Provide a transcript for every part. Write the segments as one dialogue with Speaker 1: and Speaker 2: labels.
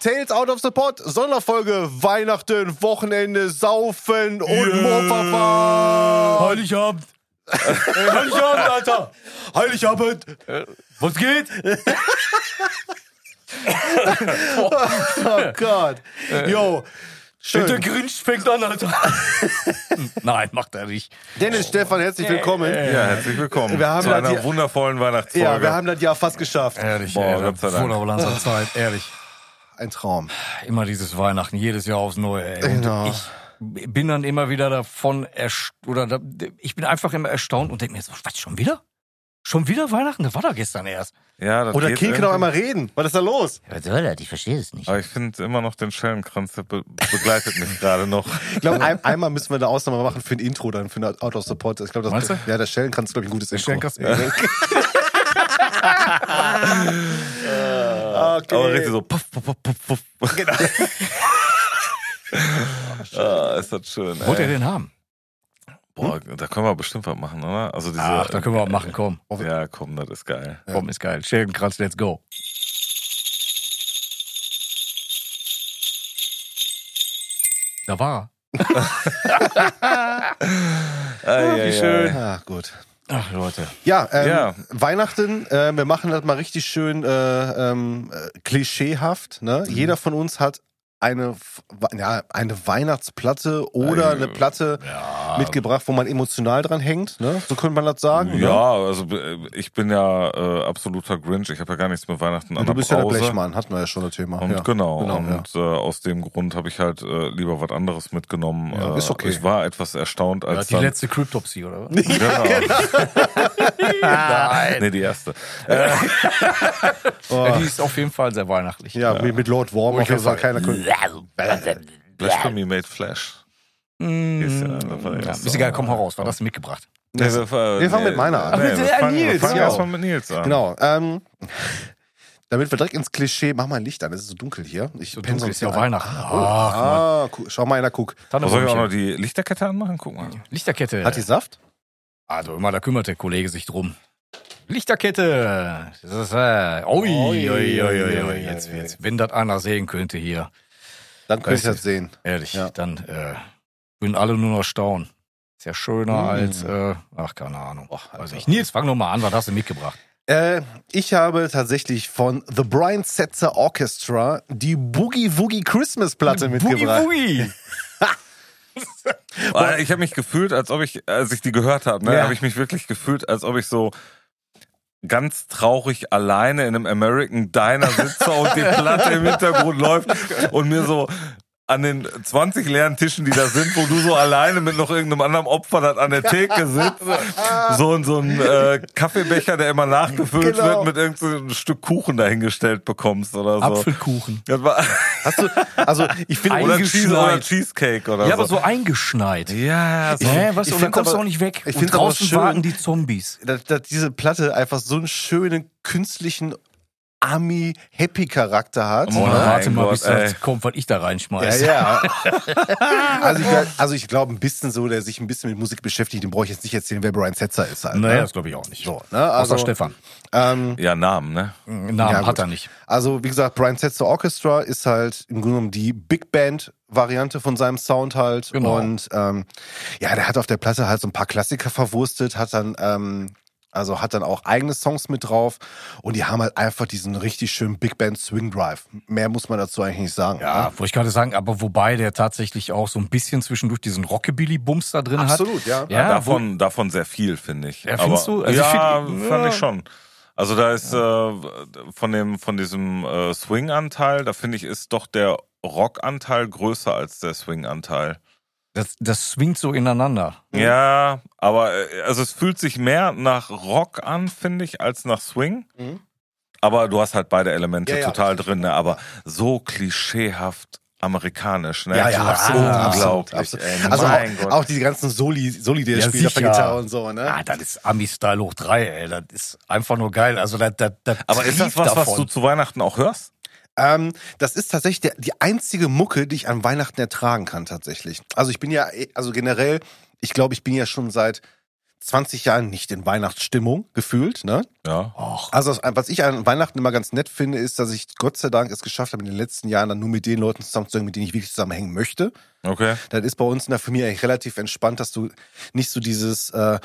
Speaker 1: Tales Out of the Pot, Sonderfolge, Weihnachten, Wochenende, Saufen und
Speaker 2: Yeah.
Speaker 1: Moorverfahren.
Speaker 2: Heiligabend. Ey, Heiligabend, Alter.
Speaker 1: Heiligabend.
Speaker 2: Was geht?
Speaker 1: Oh Gott. Jo,
Speaker 2: Der
Speaker 1: schön.
Speaker 2: Grinch fängt an, Alter. Nein, macht er nicht.
Speaker 1: Dennis, Stefan, herzlich willkommen.
Speaker 3: Ja, herzlich willkommen
Speaker 1: Wir haben
Speaker 3: zu
Speaker 1: das
Speaker 3: einer wundervollen Weihnachtsfolge.
Speaker 1: Ja, wir haben das Jahr fast geschafft.
Speaker 2: Ehrlich,
Speaker 3: Boah,
Speaker 2: ey,
Speaker 3: Gott sei Dank.
Speaker 2: Wunderbar langer Zeit, ehrlich.
Speaker 1: Ein Traum.
Speaker 2: Immer dieses Weihnachten, jedes Jahr aufs Neue, ey.
Speaker 1: Genau.
Speaker 2: ich bin dann immer wieder davon erst oder da, ich bin einfach immer erstaunt und denke mir so, was, schon wieder? Schon wieder Weihnachten? Das war doch gestern erst.
Speaker 3: ja, das
Speaker 1: Oder
Speaker 3: geht
Speaker 1: King kann auch einmal reden. Was ist da los?
Speaker 2: Was soll das? Ich verstehe es nicht.
Speaker 3: Aber ich finde immer noch den Schellenkranz, der be begleitet mich gerade noch.
Speaker 1: Ich glaube, ein, einmal müssen wir eine Ausnahme machen für ein Intro, dann für ein Out of Support. Ich glaube, das? Ja, der Schellenkranz ist, glaube ich, ein gutes Intro.
Speaker 2: Schellenkranz-
Speaker 1: okay.
Speaker 3: Aber richtig so puff, puff, puff, puff, puff.
Speaker 1: Genau.
Speaker 3: ah, ist das schön.
Speaker 2: Wollt ihr den haben?
Speaker 3: Boah, da können wir bestimmt was machen, oder? Also diese,
Speaker 2: Ach, da können wir auch machen, komm.
Speaker 3: Ja, komm, das ist geil.
Speaker 2: Komm, ist geil. Schellenkranz, let's go. Da war
Speaker 3: Ah,
Speaker 2: wie schön.
Speaker 1: Ah, gut.
Speaker 2: Ach, Leute.
Speaker 1: Ja, ähm,
Speaker 3: Ja.
Speaker 1: Weihnachten, äh, wir machen das mal richtig schön äh, ähm, äh, klischeehaft. Ne?
Speaker 3: Mhm.
Speaker 1: Jeder von uns hat eine, ja, eine Weihnachtsplatte oder
Speaker 3: Äh,
Speaker 1: eine Platte
Speaker 2: Ja.
Speaker 1: mitgebracht, wo man emotional dran hängt. Ne? So könnte man das sagen. Ne?
Speaker 3: Ja, also äh, ich bin ja äh, absoluter Grinch. Ich habe ja gar nichts mit Weihnachten an
Speaker 1: Du bist ja der
Speaker 3: Brause.
Speaker 1: Blechmann, hatten wir ja schon das Thema.
Speaker 3: Und
Speaker 1: ja.
Speaker 3: genau,
Speaker 1: genau,
Speaker 3: und äh, aus dem Grund habe ich halt äh, lieber was anderes mitgenommen.
Speaker 1: Ja,
Speaker 3: äh,
Speaker 1: ist okay.
Speaker 3: Ich war etwas erstaunt,
Speaker 2: Ja,
Speaker 3: als
Speaker 2: die
Speaker 3: dann,
Speaker 2: letzte Cryptopsy, oder was?
Speaker 3: Genau.
Speaker 2: Nein.
Speaker 3: nee, die erste.
Speaker 1: Oh.
Speaker 2: Ja, die ist auf jeden Fall sehr weihnachtlich.
Speaker 1: Ja, Mit, mit Lord Worm auf jeden Fall keiner.
Speaker 3: Blasphemy made Flash.
Speaker 2: Mm,
Speaker 3: Ist ja- das
Speaker 2: ja, ist egal, komm heraus. Was hast du mitgebracht?
Speaker 3: Nee, wir,
Speaker 1: wir fangen mit meiner an.
Speaker 3: Nee, wir fangen,
Speaker 2: Nils,
Speaker 3: wir fangen
Speaker 2: ja.
Speaker 3: erstmal mit Nils an.
Speaker 1: Genau. Ähm, damit wir direkt ins Klischee, mach mal ein Licht an, es ist so dunkel hier. Ich
Speaker 2: So dunkel ist ja. Weihnachten.
Speaker 1: Ah,
Speaker 2: Ach, Mann.
Speaker 1: ah, schau mal einer, guck.
Speaker 3: Soll ich auch noch die Lichterkette anmachen? Guck mal.
Speaker 2: Lichterkette.
Speaker 1: Hat die Saft?
Speaker 2: Also immer, da kümmert der Kollege sich drum. Lichterkette. Das ist, äh, ui, ui, ui, ui, ui. Jetzt, jetzt, wenn das einer sehen könnte hier,
Speaker 1: Dann könnt ihr
Speaker 2: Weißt
Speaker 1: das sehen.
Speaker 2: ehrlich,
Speaker 1: Ja.
Speaker 2: dann äh, würden alle nur noch staunen. Ist ja schöner
Speaker 1: Mm.
Speaker 2: als, äh, ach, keine Ahnung.
Speaker 1: Och.
Speaker 2: Weiß ich. Nils, fang noch mal an, was hast du mitgebracht?
Speaker 1: Äh, ich habe tatsächlich von The Brian Setzer Orchestra die Boogie Woogie Christmas Platte mitgebracht.
Speaker 2: Boogie.
Speaker 3: Ah, Ich habe mich gefühlt, als ob ich, als ich die gehört habe, ne,
Speaker 1: Ja.
Speaker 3: habe ich mich wirklich gefühlt, als ob ich so ganz traurig alleine in einem American Diner sitze und die Platte im Hintergrund läuft und mir so an den 20 leeren Tischen, die da sind, wo du so alleine mit noch irgendeinem anderen Opfer das an der Theke sitzt, so, ein- so ein äh, Kaffeebecher, der immer nachgefüllt
Speaker 1: Genau.
Speaker 3: wird, mit irgendeinem Stück Kuchen dahingestellt bekommst oder so.
Speaker 2: Apfelkuchen.
Speaker 3: Das war,
Speaker 1: Hast du, also ich finde,
Speaker 3: oder, Cheese, oder. Cheesecake oder
Speaker 2: Ja,
Speaker 3: so.
Speaker 2: aber so eingeschneit.
Speaker 3: Ja, so.
Speaker 2: Ja, was,
Speaker 1: ich
Speaker 2: und dann kommst du auch nicht weg.
Speaker 1: ich
Speaker 2: und draußen
Speaker 1: schön.
Speaker 2: warten die Zombies.
Speaker 1: dass, dass diese Platte einfach so einen schönen künstlichen Army-Happy-Charakter hat.
Speaker 3: Oh
Speaker 2: warte mal,
Speaker 3: Gott,
Speaker 2: bis das kommt, was ich da
Speaker 1: Ja,
Speaker 2: reinschmeiße.
Speaker 1: ja. also ich, also ich glaube, ein bisschen so, der sich ein bisschen mit Musik beschäftigt, den brauche ich jetzt nicht erzählen, wer Brian Setzer ist halt.
Speaker 2: Naja,
Speaker 1: ne?
Speaker 2: das glaube ich auch nicht.
Speaker 1: So, ne? Also,
Speaker 2: Außer Stefan.
Speaker 1: Ähm,
Speaker 3: Ja, Namen, ne?
Speaker 2: Namen
Speaker 1: Ja,
Speaker 2: hat er nicht.
Speaker 1: also wie gesagt, Brian Setzer Orchestra ist halt im Grunde genommen die Big Band Variante von seinem Sound halt.
Speaker 2: Genau.
Speaker 1: Und ähm, ja, der hat auf der Platte halt so ein paar Klassiker verwurstet, hat dann ähm, also hat dann auch eigene Songs mit drauf und die haben halt einfach diesen richtig schönen Big Band Swing Drive. Mehr muss man dazu eigentlich nicht sagen.
Speaker 2: Ja,
Speaker 1: ne?
Speaker 2: wollte ich gerade sagen, aber wobei der tatsächlich auch so ein bisschen zwischendurch diesen Rockabilly-Bums da drin
Speaker 1: Absolut, ja.
Speaker 2: hat. Ja,
Speaker 3: davon, davon sehr viel, finde ich.
Speaker 2: Ja, findest
Speaker 3: Aber,
Speaker 2: du? Also ich
Speaker 3: ja,
Speaker 2: find-
Speaker 3: fand
Speaker 2: ja.
Speaker 3: ich schon. Also da ist äh, von dem von diesem äh, Swing-Anteil, da finde ich, ist doch der Rock-Anteil größer als der Swing-Anteil.
Speaker 2: Das, das swingt so ineinander.
Speaker 3: Ja, aber äh, also es fühlt sich mehr nach Rock an, finde ich, als nach Swing.
Speaker 1: Mhm.
Speaker 3: Aber du hast halt beide Elemente
Speaker 1: Ja, ja,
Speaker 3: total
Speaker 1: richtig.
Speaker 3: drin, ne? aber so klischeehaft amerikanisch, ne?
Speaker 1: Ja, ja, absolut, absolut,
Speaker 3: Unglaublich,
Speaker 1: absolut.
Speaker 3: ey,
Speaker 1: Also
Speaker 3: mein
Speaker 1: auch,
Speaker 3: Gott.
Speaker 1: auch die ganzen Soli, Soli, die
Speaker 2: Ja,
Speaker 1: spielt auf der. Gitarre und so, ne?
Speaker 2: Ah, das ist Ami-Style hoch drei, ey. Das ist einfach nur geil. Also das, das, das
Speaker 3: aber ist das was, was
Speaker 2: davon.
Speaker 3: du zu Weihnachten auch hörst?
Speaker 1: Ähm, das ist tatsächlich der, die einzige Mucke, die ich an Weihnachten ertragen kann, tatsächlich. Also ich bin ja, eh- also generell, ich glaube, ich bin ja schon seit 20 Jahren nicht in Weihnachtsstimmung gefühlt, ne?
Speaker 3: Ja.
Speaker 2: Och,
Speaker 1: Also was ich an Weihnachten immer ganz nett finde, ist, dass ich Gott sei Dank es geschafft habe, in den letzten Jahren dann nur mit den Leuten zusammenzuhängen, mit denen ich wirklich zusammenhängen möchte.
Speaker 3: Okay.
Speaker 1: Das ist bei uns in der Familie eigentlich relativ entspannt, dass du nicht so dieses, äh,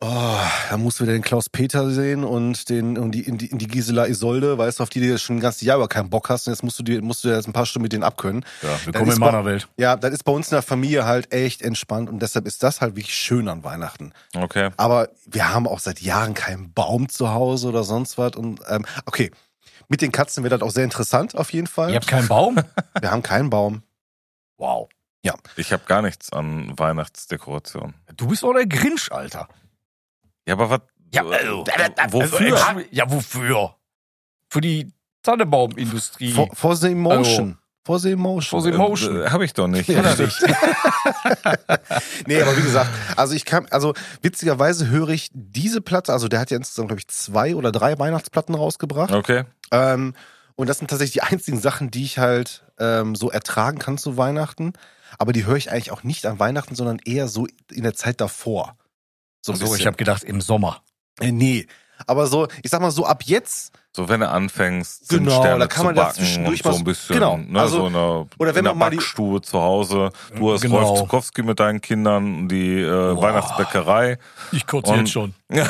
Speaker 1: oh, da musst du wieder den Klaus Peter sehen und den und die, in die, in die Gisela Isolde, weißt du, auf die du schon ein ganzes Jahr über keinen Bock hast und jetzt musst du dir musst du jetzt ein paar Stunden mit denen abkönnen.
Speaker 2: ja, willkommen
Speaker 1: ist
Speaker 2: in
Speaker 1: bei-
Speaker 2: meiner Welt.
Speaker 1: Ja, das ist bei uns in der Familie halt echt entspannt und deshalb ist das halt wirklich schön an Weihnachten.
Speaker 3: Okay.
Speaker 1: Aber wir haben auch seit Jahren keinen Baum zu Hause oder sonst was und ähm, okay. Mit den Katzen wird das auch sehr interessant, auf jeden Fall.
Speaker 2: Ihr habt keinen Baum?
Speaker 1: Wir haben keinen Baum.
Speaker 2: Wow.
Speaker 3: Ich habe gar nichts an Weihnachtsdekoration.
Speaker 2: Du bist doch der Grinch, Alter.
Speaker 3: Ja, aber was?
Speaker 2: Ja,
Speaker 3: äh,
Speaker 2: also,
Speaker 3: wofür?
Speaker 2: Also, ja, wofür? Für die Tannebaumindustrie.
Speaker 1: For, for the emotion. for the emotion.
Speaker 2: For the Emotion.
Speaker 3: Äh, Habe ich doch nicht.
Speaker 1: Ja,
Speaker 2: nicht?
Speaker 1: Nee, aber wie gesagt, also ich kann, also witzigerweise höre ich diese Platte, also der hat ja insgesamt, glaube ich, zwei oder drei Weihnachtsplatten rausgebracht.
Speaker 3: Okay.
Speaker 1: Ähm, und das sind tatsächlich die einzigen Sachen, die ich halt ähm, so ertragen kann zu Weihnachten. Aber die höre ich eigentlich auch nicht an Weihnachten, sondern eher so in der Zeit davor. So
Speaker 2: so, ich habe gedacht, im Sommer.
Speaker 1: Äh, nee. Aber so, ich sag mal so, ab jetzt,
Speaker 3: So, wenn du anfängst,
Speaker 1: Genau,
Speaker 3: Zimtsterne
Speaker 1: da kann man
Speaker 3: zu
Speaker 1: da
Speaker 3: backen
Speaker 1: zwischendurch
Speaker 3: so ein bisschen,
Speaker 1: genau,
Speaker 3: ne,
Speaker 1: also-
Speaker 3: so eine,
Speaker 1: oder wenn
Speaker 3: in
Speaker 1: man mal die-
Speaker 3: Backstube zu Hause. Du hast
Speaker 2: Genau.
Speaker 3: Rolf Zukowski mit deinen Kindern, die äh, Weihnachtsbäckerei.
Speaker 2: Ich kotze jetzt schon.
Speaker 1: ja.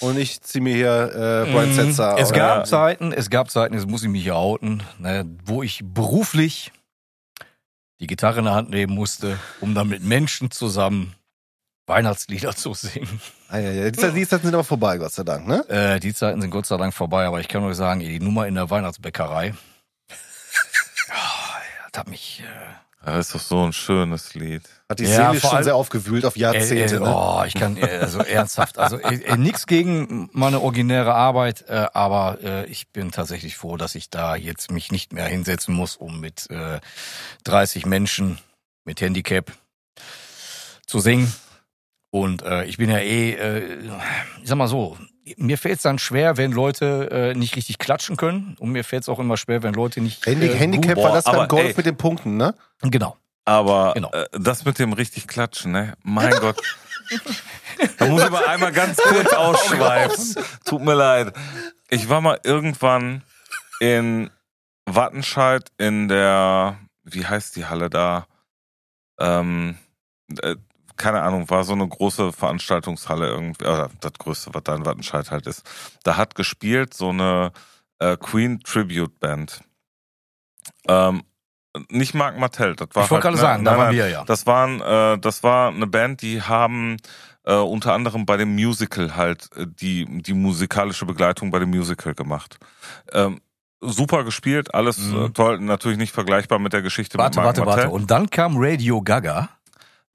Speaker 1: und ich ziehe mir hier äh, Brian Setzer.
Speaker 2: Mhm. Es
Speaker 1: oder-
Speaker 2: gab Zeiten, es gab Zeiten, jetzt muss ich mich hier outen, ne, wo ich beruflich die Gitarre in der Hand nehmen musste, um dann mit Menschen zusammen Weihnachtslieder zu singen.
Speaker 1: Ah, ja, ja. Die, Zeit- die Zeiten sind aber vorbei, Gott sei Dank, ne?
Speaker 2: Äh, die Zeiten sind Gott sei Dank vorbei, aber ich kann euch sagen, die Nummer in der Weihnachtsbäckerei, oh, das hat mich... Äh,
Speaker 3: Das ist doch so ein schönes Lied.
Speaker 1: Hat die
Speaker 2: Ja,
Speaker 1: Seele schon
Speaker 2: allem-
Speaker 1: sehr aufgewühlt auf Jahrzehnte,
Speaker 2: Äh, äh,
Speaker 1: ne?
Speaker 2: oh, ich kann, äh, also ernsthaft, also äh, äh, nichts gegen meine originäre Arbeit, äh, aber äh, ich bin tatsächlich froh, dass ich da jetzt mich nicht mehr hinsetzen muss, um mit äh, 30 Menschen mit Handicap zu singen. Und äh, ich bin ja eh, äh, ich sag mal so, mir fällt es dann schwer, wenn Leute äh, nicht richtig klatschen können. Und mir fällt es auch immer schwer, wenn Leute nicht.
Speaker 1: Handy,
Speaker 2: äh,
Speaker 1: Handicap war das beim Golf
Speaker 3: ey.
Speaker 1: mit den Punkten, ne?
Speaker 2: Genau.
Speaker 3: Aber
Speaker 2: Genau.
Speaker 3: äh, das mit dem richtig Klatschen, ne? Mein Gott. Da muss ich mal einmal ganz kurz ausschweifen. Tut mir leid. Ich war mal irgendwann in Wattenscheid in der, wie heißt die Halle da? Ähm, äh, keine Ahnung, war so eine große Veranstaltungshalle irgendwie, oder das größte, was da in Wattenscheid halt ist. Da hat gespielt so eine äh, Queen Tribute Band. Ähm, nicht Marc Martell, das war
Speaker 2: Ich wollte
Speaker 3: halt,
Speaker 2: gerade
Speaker 3: ne,
Speaker 2: sagen, da
Speaker 3: nein,
Speaker 2: waren
Speaker 3: nein,
Speaker 2: wir ja.
Speaker 3: Das waren, äh, das war eine Band, die haben äh, unter anderem bei dem Musical halt äh, die die musikalische Begleitung bei dem Musical gemacht. Ähm, super gespielt, alles
Speaker 2: Mhm.
Speaker 3: äh, toll, natürlich nicht vergleichbar mit der Geschichte
Speaker 2: Warte,
Speaker 3: mit Marc
Speaker 2: warte,
Speaker 3: Martell.
Speaker 2: warte. Und dann kam Radio Gaga.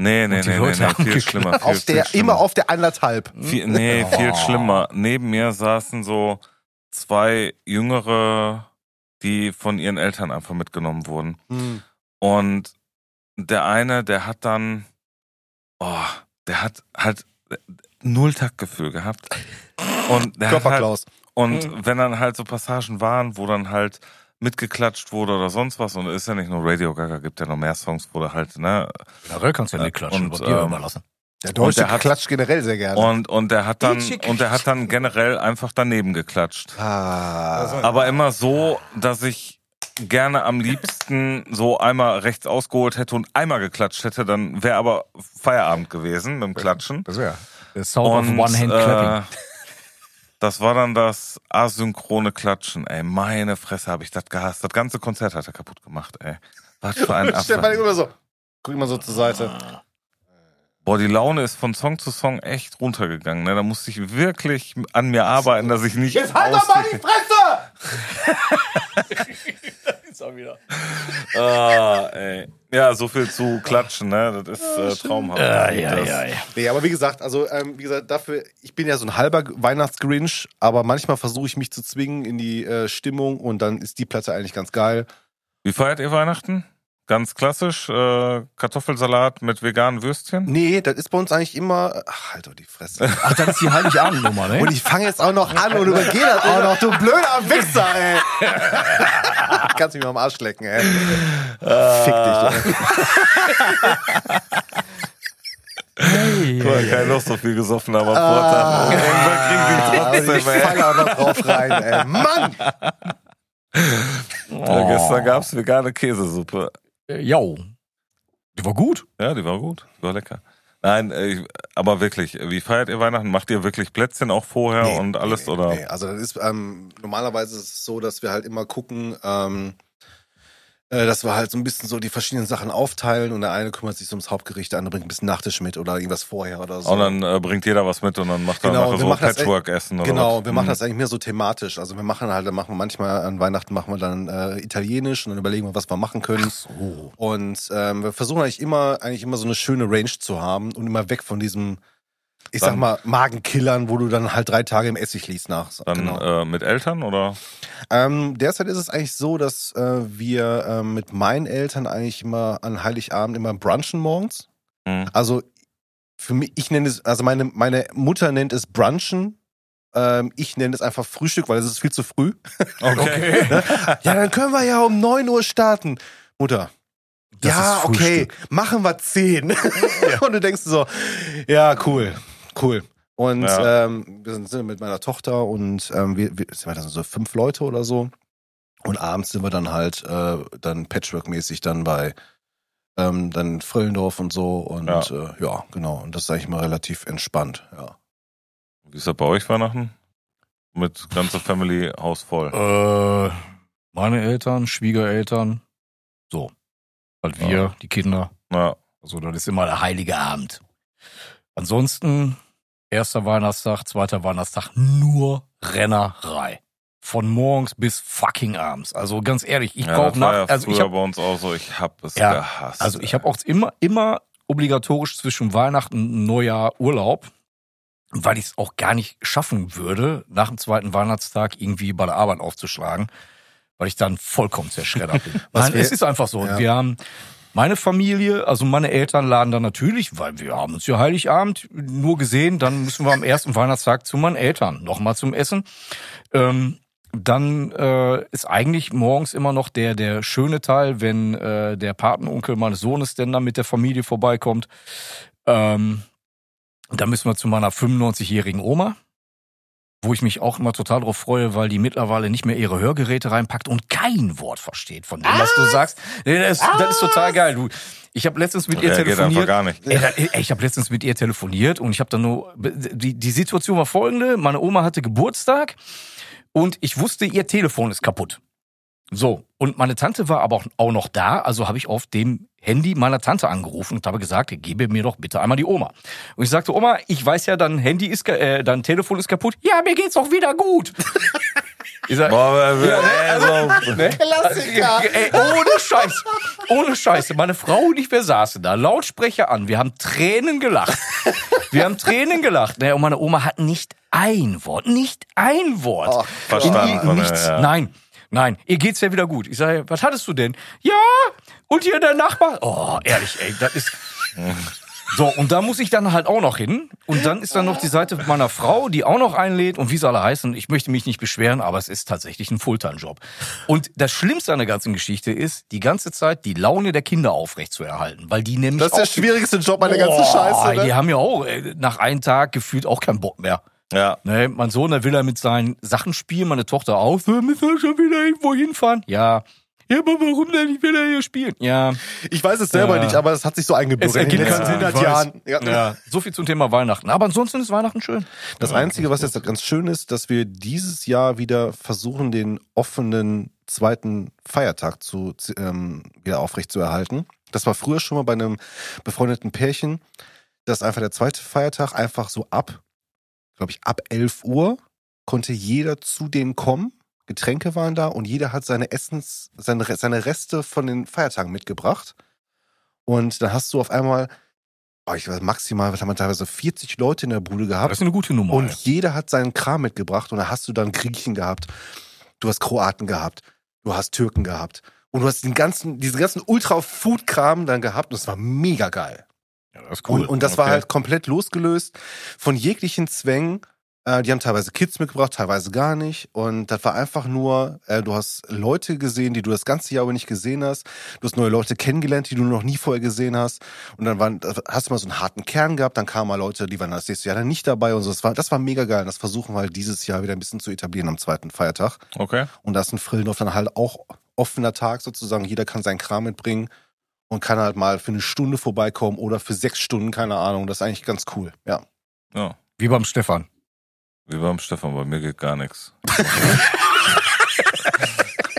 Speaker 3: Nee, nee,
Speaker 2: Und die
Speaker 3: nee, nee,
Speaker 2: Leute
Speaker 3: nee,
Speaker 2: haben
Speaker 3: viel schlimmer. Viel,
Speaker 1: Auf der,
Speaker 3: viel
Speaker 1: immer
Speaker 3: schlimmer.
Speaker 1: auf der anderthalb.
Speaker 3: Viel, nee, viel
Speaker 2: Oh.
Speaker 3: schlimmer. Neben mir saßen so zwei Jüngere, die von ihren Eltern einfach mitgenommen wurden.
Speaker 1: Hm.
Speaker 3: Und der eine, der hat dann, oh, der hat halt null Taktgefühl gehabt. Und der hat halt,
Speaker 1: Körperklaus.
Speaker 3: und wenn dann halt so Passagen waren, wo dann halt mitgeklatscht wurde oder sonst was, und es ist ja nicht nur Radio Gaga, gibt ja noch mehr Songs, wo da halt, ne,
Speaker 2: Generell kannst du ja nicht klatschen,
Speaker 3: Und,
Speaker 2: wird dir
Speaker 3: ähm,
Speaker 2: überlassen.
Speaker 1: Der Deutsche
Speaker 3: der hat-
Speaker 1: klatscht generell sehr gerne.
Speaker 3: und, und der hat dann, und der hat dann generell einfach daneben geklatscht.
Speaker 1: ah.
Speaker 3: Aber immer so, dass ich gerne am liebsten so einmal rechts ausgeholt hätte und einmal geklatscht hätte, dann wäre aber Feierabend gewesen mit dem Klatschen.
Speaker 2: Das wäre der Sound
Speaker 3: Und
Speaker 2: of One Hand Clapping.
Speaker 3: äh, das war dann das asynchrone Klatschen. Ey, meine Fresse habe ich das gehasst. Das ganze Konzert hat er kaputt gemacht, ey. Was für ein
Speaker 1: Stefan immer so. Guck mal so zur Seite.
Speaker 3: Boah, die Laune ist von Song zu Song echt runtergegangen. Ne? Da musste ich wirklich an mir arbeiten, dass ich nicht
Speaker 1: Jetzt halt doch mal die
Speaker 3: austicke.
Speaker 1: Fresse!
Speaker 3: Ah, ey. Ja, so viel zu klatschen, ne? Das ist äh, traumhaft.
Speaker 2: Äh, ja,
Speaker 3: das,
Speaker 2: ja, ja.
Speaker 1: Nee, aber wie gesagt, also ähm, wie gesagt, dafür, ich bin ja so ein halber Weihnachtsgrinch, aber manchmal versuche ich mich zu zwingen in die äh, Stimmung und dann ist die Platte eigentlich ganz geil.
Speaker 3: Wie feiert ihr Weihnachten? Ganz klassisch, äh, Kartoffelsalat mit veganen Würstchen?
Speaker 1: Nee, das ist bei uns eigentlich immer. Ach, halt doch die Fresse.
Speaker 2: Ach, das ist die Heiligabendnummer, ne?
Speaker 1: Und ich fange jetzt auch noch an und übergehe das auch noch, du blöder Wichser, ey. Kannst mich mal am Arsch lecken, ey. Fick dich, ey.
Speaker 2: ei,
Speaker 3: Guck mal,
Speaker 2: ei,
Speaker 3: kein noch so viel gesoffen, aber
Speaker 1: Ah,
Speaker 3: Vortag. Irgendwann kriegen sie
Speaker 1: aber ich
Speaker 3: trotzdem, ey.
Speaker 1: falle auch noch drauf rein, ey. Mann!
Speaker 3: Ja, gestern gab's vegane Käsesuppe.
Speaker 2: Äh, Jo. Die war gut.
Speaker 3: Ja, die war gut. Die war lecker. Nein, äh, ich- aber wirklich, wie feiert ihr Weihnachten? Macht ihr wirklich Plätzchen auch vorher
Speaker 1: Nee,
Speaker 3: und alles
Speaker 1: nee,
Speaker 3: oder?
Speaker 1: Nee. Also das ist ähm, normalerweise ist es so, dass wir halt immer gucken, ähm, äh, dass wir halt so ein bisschen so die verschiedenen Sachen aufteilen und der eine kümmert sich ums Hauptgericht, der andere bringt ein bisschen Nachtisch mit oder irgendwas vorher oder so.
Speaker 3: Und dann äh, bringt jeder was mit und dann macht er
Speaker 1: Genau,
Speaker 3: so
Speaker 1: das
Speaker 3: Patchwork-Essen oder
Speaker 1: Genau,
Speaker 3: was?
Speaker 1: wir machen
Speaker 3: Mhm.
Speaker 1: das eigentlich mehr so thematisch. Also wir machen halt, dann machen wir manchmal an Weihnachten machen wir dann äh, Italienisch und dann überlegen wir, was wir machen können.
Speaker 2: So.
Speaker 1: Und ähm, wir versuchen eigentlich immer, eigentlich immer so eine schöne Range zu haben und immer weg von diesem, ich
Speaker 3: Dann-
Speaker 1: sag mal, Magenkillern, wo du dann halt drei Tage im Essig liest nach.
Speaker 3: Dann
Speaker 1: genau.
Speaker 3: äh, mit Eltern oder?
Speaker 1: Ähm, derzeit ist es eigentlich so, dass äh, wir ähm, mit meinen Eltern eigentlich immer an Heiligabend immer brunchen morgens.
Speaker 3: Mhm.
Speaker 1: Also für mich, ich nenne es, also meine, meine Mutter nennt es brunchen. Ähm, ich nenne es einfach Frühstück, weil es ist viel zu früh.
Speaker 3: Okay.
Speaker 1: Ja, dann können wir ja um 9 Uhr starten. Mutter.
Speaker 2: Das
Speaker 1: ja,
Speaker 2: ist
Speaker 1: okay, machen wir 10. Und du denkst so, ja, cool, cool. Und
Speaker 3: Ja.
Speaker 1: ähm, wir sind, sind mit meiner Tochter und ähm, wir, wir sind wir dann so fünf Leute oder so. Und abends sind wir dann halt äh, dann Patchwork-mäßig dann bei ähm, dann Frillendorf und so. Und
Speaker 3: Ja.
Speaker 1: Äh, ja, genau. Und das ist eigentlich mal relativ entspannt, ja.
Speaker 3: Wie ist das bei euch Weihnachten? Mit ganzer Family Haus voll.
Speaker 2: Äh, meine Eltern, Schwiegereltern. So. Halt wir,
Speaker 3: Ja.
Speaker 2: die Kinder.
Speaker 3: Ja.
Speaker 2: Also das ist immer der heilige Abend. Ansonsten, erster Weihnachtstag, zweiter Weihnachtstag, nur Rennerei. Von morgens bis fucking abends. Also ganz ehrlich, ich
Speaker 3: ja,
Speaker 2: kaufe nach.
Speaker 3: ja
Speaker 2: also ich hab,
Speaker 3: bei uns auch so, ich hab es
Speaker 2: Ja,
Speaker 3: gehasst.
Speaker 2: also ich habe auch immer, immer obligatorisch zwischen Weihnachten und Neujahr Urlaub, weil ich es auch gar nicht schaffen würde, nach dem zweiten Weihnachtstag irgendwie bei der Arbeit aufzuschlagen, weil ich dann vollkommen zerschreddert bin.
Speaker 1: Was
Speaker 2: Nein,
Speaker 1: wir-
Speaker 2: es ist einfach so.
Speaker 1: Ja.
Speaker 2: Wir haben meine Familie, also meine Eltern laden dann natürlich, weil wir haben uns ja Heiligabend nur gesehen, dann müssen wir am ersten Weihnachtstag zu meinen Eltern nochmal zum Essen. Ähm, dann äh, ist eigentlich morgens immer noch der der schöne Teil, wenn äh, der Patenonkel meines Sohnes denn dann mit der Familie vorbeikommt. Ähm, da müssen wir zu meiner 95-jährigen Oma, wo ich mich auch immer total drauf freue, weil die mittlerweile nicht mehr ihre Hörgeräte reinpackt und kein Wort versteht von dem, was du sagst. Nee, Das, das ist total geil. Du, ich habe letztens mit ihr telefoniert.
Speaker 3: gar nicht.
Speaker 2: Ich habe letztens mit ihr telefoniert und ich habe dann nur die die Situation war folgende: Meine Oma hatte Geburtstag und ich wusste, ihr Telefon ist kaputt. So und meine Tante war aber auch, auch noch da, also habe ich auf dem Handy meiner Tante angerufen und habe gesagt, gebe mir doch bitte einmal die Oma. Und ich sagte, Oma, ich weiß ja, dein Handy ist, äh, dein Telefon ist kaputt. Ja, mir geht's auch wieder gut. ich sag,
Speaker 3: Boah, äh,
Speaker 2: Ja, ne,
Speaker 3: also,
Speaker 2: Ne?
Speaker 1: Klassiker.
Speaker 2: Ey, ohne Scheiß. Ohne Scheiße. Meine Frau und ich, wir saßen da, Lautsprecher an. Wir haben Tränen gelacht. Wir haben Tränen gelacht. Ne, Und meine Oma hat nicht ein Wort, nicht ein Wort.
Speaker 1: Oh,
Speaker 3: Verstanden der-
Speaker 2: nichts.
Speaker 3: ja.
Speaker 2: Nein, nein. Ihr geht's ja wieder gut. Ich sage, was hattest du denn? Ja, und hier der Nachbar. Oh, ehrlich, ey, das ist. So, und da muss ich dann halt auch noch hin. Und dann ist dann noch die Seite meiner Frau, die auch noch einlädt. Und wie sie alle heißen, ich möchte mich nicht beschweren, aber es ist tatsächlich ein Fulltime-Job. Und das Schlimmste an der ganzen Geschichte ist, die ganze Zeit die Laune der Kinder aufrechtzuerhalten. Weil die nämlich
Speaker 1: Das ist der schwierigste Job der ganzen Scheiße.
Speaker 2: Die
Speaker 1: Ne?
Speaker 2: haben ja auch äh, nach einem Tag gefühlt auch keinen Bock mehr.
Speaker 3: Ja.
Speaker 2: Ne, mein Sohn, der will ja mit seinen Sachen spielen, meine Tochter auch. Wir müssen wir schon wieder irgendwo hinfahren. Ja. Ja, aber warum denn? Ich will ja hier spielen. Ja.
Speaker 1: Ich weiß es selber
Speaker 2: Ja.
Speaker 1: nicht, aber es hat sich so eingebürgert
Speaker 2: Es
Speaker 1: in den
Speaker 2: ergibt
Speaker 1: letzten
Speaker 2: keinen Sinn,
Speaker 1: 100
Speaker 2: ich weiß.
Speaker 1: Jahren. Ja.
Speaker 2: Ja, so viel zum Thema Weihnachten. Aber ansonsten ist Weihnachten schön.
Speaker 1: Das Einzige, was jetzt ganz schön ist, dass wir dieses Jahr wieder versuchen, den offenen zweiten Feiertag zu, ähm, wieder aufrechtzuerhalten. Das war früher schon mal bei einem befreundeten Pärchen, dass einfach der zweite Feiertag einfach so ab, glaube ich, ab 11 Uhr konnte jeder zu denen kommen. Getränke waren da und jeder hat seine Essens, seine, seine Reste von den Feiertagen mitgebracht. Und dann hast du auf einmal, oh, ich weiß, maximal, was haben wir teilweise 40 Leute in der Bude gehabt.
Speaker 2: Das ist eine gute Nummer.
Speaker 1: Und jeder hat seinen Kram mitgebracht und da hast du dann Griechen gehabt, du hast Kroaten gehabt, du hast Türken gehabt und du hast den ganzen, diesen ganzen Ultra-Food-Kram dann gehabt und das war mega geil.
Speaker 2: Ja, das ist
Speaker 1: Und, und das war
Speaker 3: okay.
Speaker 1: halt komplett losgelöst von jeglichen Zwängen, Äh, die haben teilweise Kids mitgebracht, teilweise gar nicht. Und das war einfach nur, äh, du hast Leute gesehen, die du das ganze Jahr aber nicht gesehen hast. Du hast neue Leute kennengelernt, die du noch nie vorher gesehen hast. Und dann waren, hast du mal so einen harten Kern gehabt, dann kamen mal Leute, die waren das nächste Jahr dann nicht dabei und so. Das war, das war mega geil. Und das versuchen wir halt dieses Jahr wieder ein bisschen zu etablieren am zweiten Feiertag.
Speaker 3: Okay.
Speaker 1: Und da ist ein Frillendorf dann halt auch offener Tag sozusagen. Jeder kann seinen Kram mitbringen und kann halt mal für eine Stunde vorbeikommen oder für sechs Stunden, keine Ahnung. Das ist eigentlich ganz cool, ja.
Speaker 3: Ja.
Speaker 2: Wie beim Stefan.
Speaker 3: Wie beim Stefan, bei mir geht gar nichts.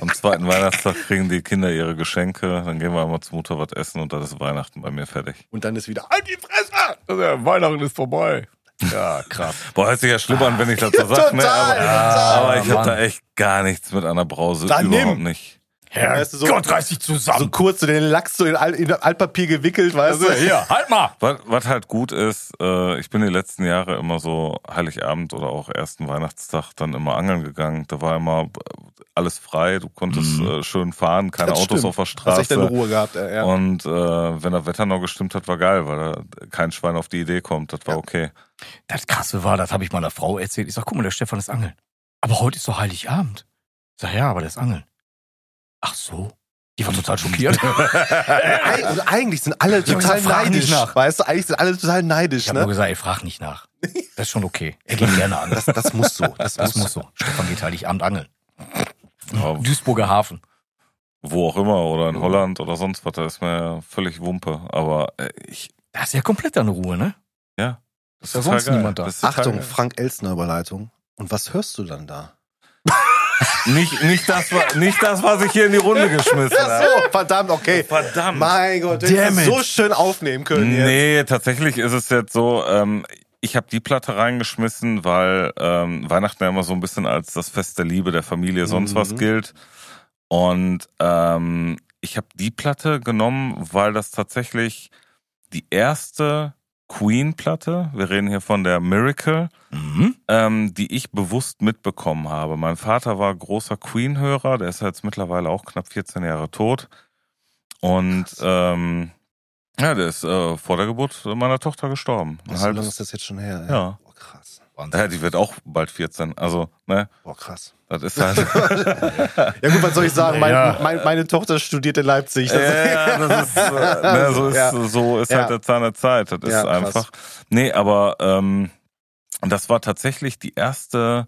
Speaker 3: Am zweiten Weihnachtstag kriegen die Kinder ihre Geschenke, dann gehen wir einmal zur Mutter was essen und dann ist Weihnachten bei mir fertig.
Speaker 1: Und dann ist wieder, halt die Fresse!
Speaker 2: Also, Weihnachten ist vorbei. Ja, krass.
Speaker 3: Boah, hört sich ja schlimm an, wenn ich das so sage, ne? Aber,
Speaker 1: total.
Speaker 3: aber ich
Speaker 2: Mann.
Speaker 3: hab da echt gar nichts mit einer Brause.
Speaker 1: Dann
Speaker 3: überhaupt
Speaker 1: nimm.
Speaker 3: nicht.
Speaker 2: Herr
Speaker 1: Weißt du, so-
Speaker 2: Gott, reiß dich
Speaker 1: So
Speaker 2: zusammen.
Speaker 1: kurz so den Lachs so in, Al in Altpapier gewickelt, weißt du?
Speaker 2: hier, halt mal.
Speaker 3: Was, was halt gut ist, äh, ich bin die letzten Jahre immer so Heiligabend oder auch ersten Weihnachtstag dann immer angeln gegangen. Da war immer alles frei, du konntest
Speaker 2: Mhm.
Speaker 3: äh, schön fahren, keine
Speaker 1: Das
Speaker 3: Autos
Speaker 1: stimmt.
Speaker 3: auf der
Speaker 1: Hast echt deine
Speaker 3: Straße.
Speaker 1: Ruhe gehabt, äh, ja.
Speaker 3: Und äh, wenn das Wetter noch gestimmt hat, war geil, weil da kein Schwein auf die Idee kommt. Das war okay.
Speaker 2: Das Krasse war, das habe ich meiner Frau erzählt. Ich sag, guck mal, der Stefan ist angeln. Aber heute ist doch Heiligabend. Ich sag, ja, aber der ist angeln. Ach so. Die war total schockiert.
Speaker 1: Eig- und eigentlich sind alle total
Speaker 2: gesagt,
Speaker 1: neidisch.
Speaker 2: nach.
Speaker 1: Weißt du, eigentlich sind alle total
Speaker 2: Ich
Speaker 1: neidisch,
Speaker 2: habe nur
Speaker 1: ne?
Speaker 2: gesagt, ey, frag nicht nach. Das ist schon okay. Er geht gerne an.
Speaker 1: Das, das muss so. Das,
Speaker 2: Das muss so. Stefan geht Heiligabend angeln.
Speaker 3: Ja,
Speaker 2: Duisburger Hafen.
Speaker 3: wo auch immer oder in Holland oder sonst was, da ist mir ja völlig Wumpe. Aber äh, ich,
Speaker 2: Da ist ja komplett deine Ruhe, ne?
Speaker 3: ja.
Speaker 2: Ist ja sonst
Speaker 3: geil.
Speaker 2: niemand da.
Speaker 3: Das
Speaker 1: Achtung. Frank Elstner Überleitung. Und was hörst du dann da?
Speaker 3: Nicht, nicht, das, nicht das, was ich hier in die Runde geschmissen
Speaker 1: Ach
Speaker 3: habe.
Speaker 1: so, verdammt, okay.
Speaker 3: Verdammt.
Speaker 1: Mein Gott, du hättest so schön aufnehmen können jetzt.
Speaker 3: Nee, tatsächlich ist es jetzt so, ähm, ich habe die Platte reingeschmissen, weil ähm, Weihnachten ja immer so ein bisschen als das Fest der Liebe, der Familie, sonst
Speaker 1: Mhm.
Speaker 3: was gilt. Und ähm, ich habe die Platte genommen, weil das tatsächlich die erste Queen-Platte, wir reden hier von der Miracle,
Speaker 2: Mhm.
Speaker 3: ähm, die ich bewusst mitbekommen habe. Mein Vater war großer Queen-Hörer, der ist jetzt mittlerweile auch knapp 14 Jahre tot. Und ähm, ja, der ist äh, vor der Geburt meiner Tochter gestorben. Ein
Speaker 1: so
Speaker 3: halbes-
Speaker 1: lange ist das jetzt schon her?
Speaker 3: Ja.
Speaker 1: Boah, krass.
Speaker 3: Ja, die wird auch bald 14. Also, ne,
Speaker 1: Boah, krass.
Speaker 3: das ist halt.
Speaker 1: Ja gut, was soll ich sagen? Mein,
Speaker 2: Ja.
Speaker 1: mein, meine Tochter studiert in Leipzig. Das
Speaker 3: ja, das ist, äh, ne, so ist,
Speaker 1: Ja.
Speaker 3: so ist
Speaker 1: Ja.
Speaker 3: halt der Zahn der Zeit. Das ist
Speaker 1: krass.
Speaker 3: einfach. Nee, aber ähm, das war tatsächlich die erste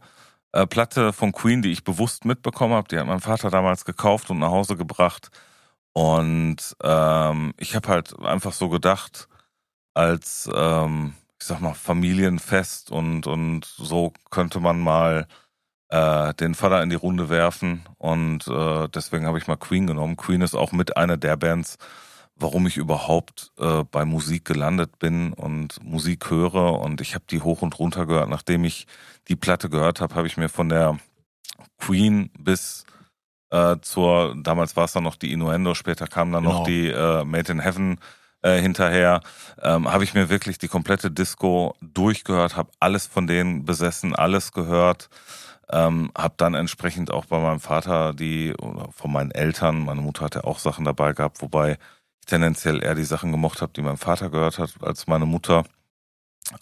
Speaker 3: äh, Platte von Queen, die ich bewusst mitbekommen habe. Die hat mein Vater damals gekauft und nach Hause gebracht. Und ähm, ich habe halt einfach so gedacht, als ähm, ich sag mal Familienfest und und so könnte man mal äh, den Vater in die Runde werfen und äh, deswegen habe ich mal Queen genommen. Queen ist auch mit einer der Bands, warum ich überhaupt äh, bei Musik gelandet bin und Musik höre und ich habe die hoch und runter gehört. Nachdem ich die Platte gehört habe, habe ich mir von der Queen bis äh, zur, damals war es dann noch die Innuendo, später kam dann noch
Speaker 2: Genau.
Speaker 3: die äh, Made in Heaven äh, hinterher, ähm, habe ich mir wirklich die komplette Disco durchgehört, habe alles von denen besessen, alles gehört, ähm, habe dann entsprechend auch bei meinem Vater die, oder von meinen Eltern, meine Mutter hatte auch Sachen dabei gehabt, wobei ich tendenziell eher die Sachen gemocht habe, die mein Vater gehört hat, als meine Mutter.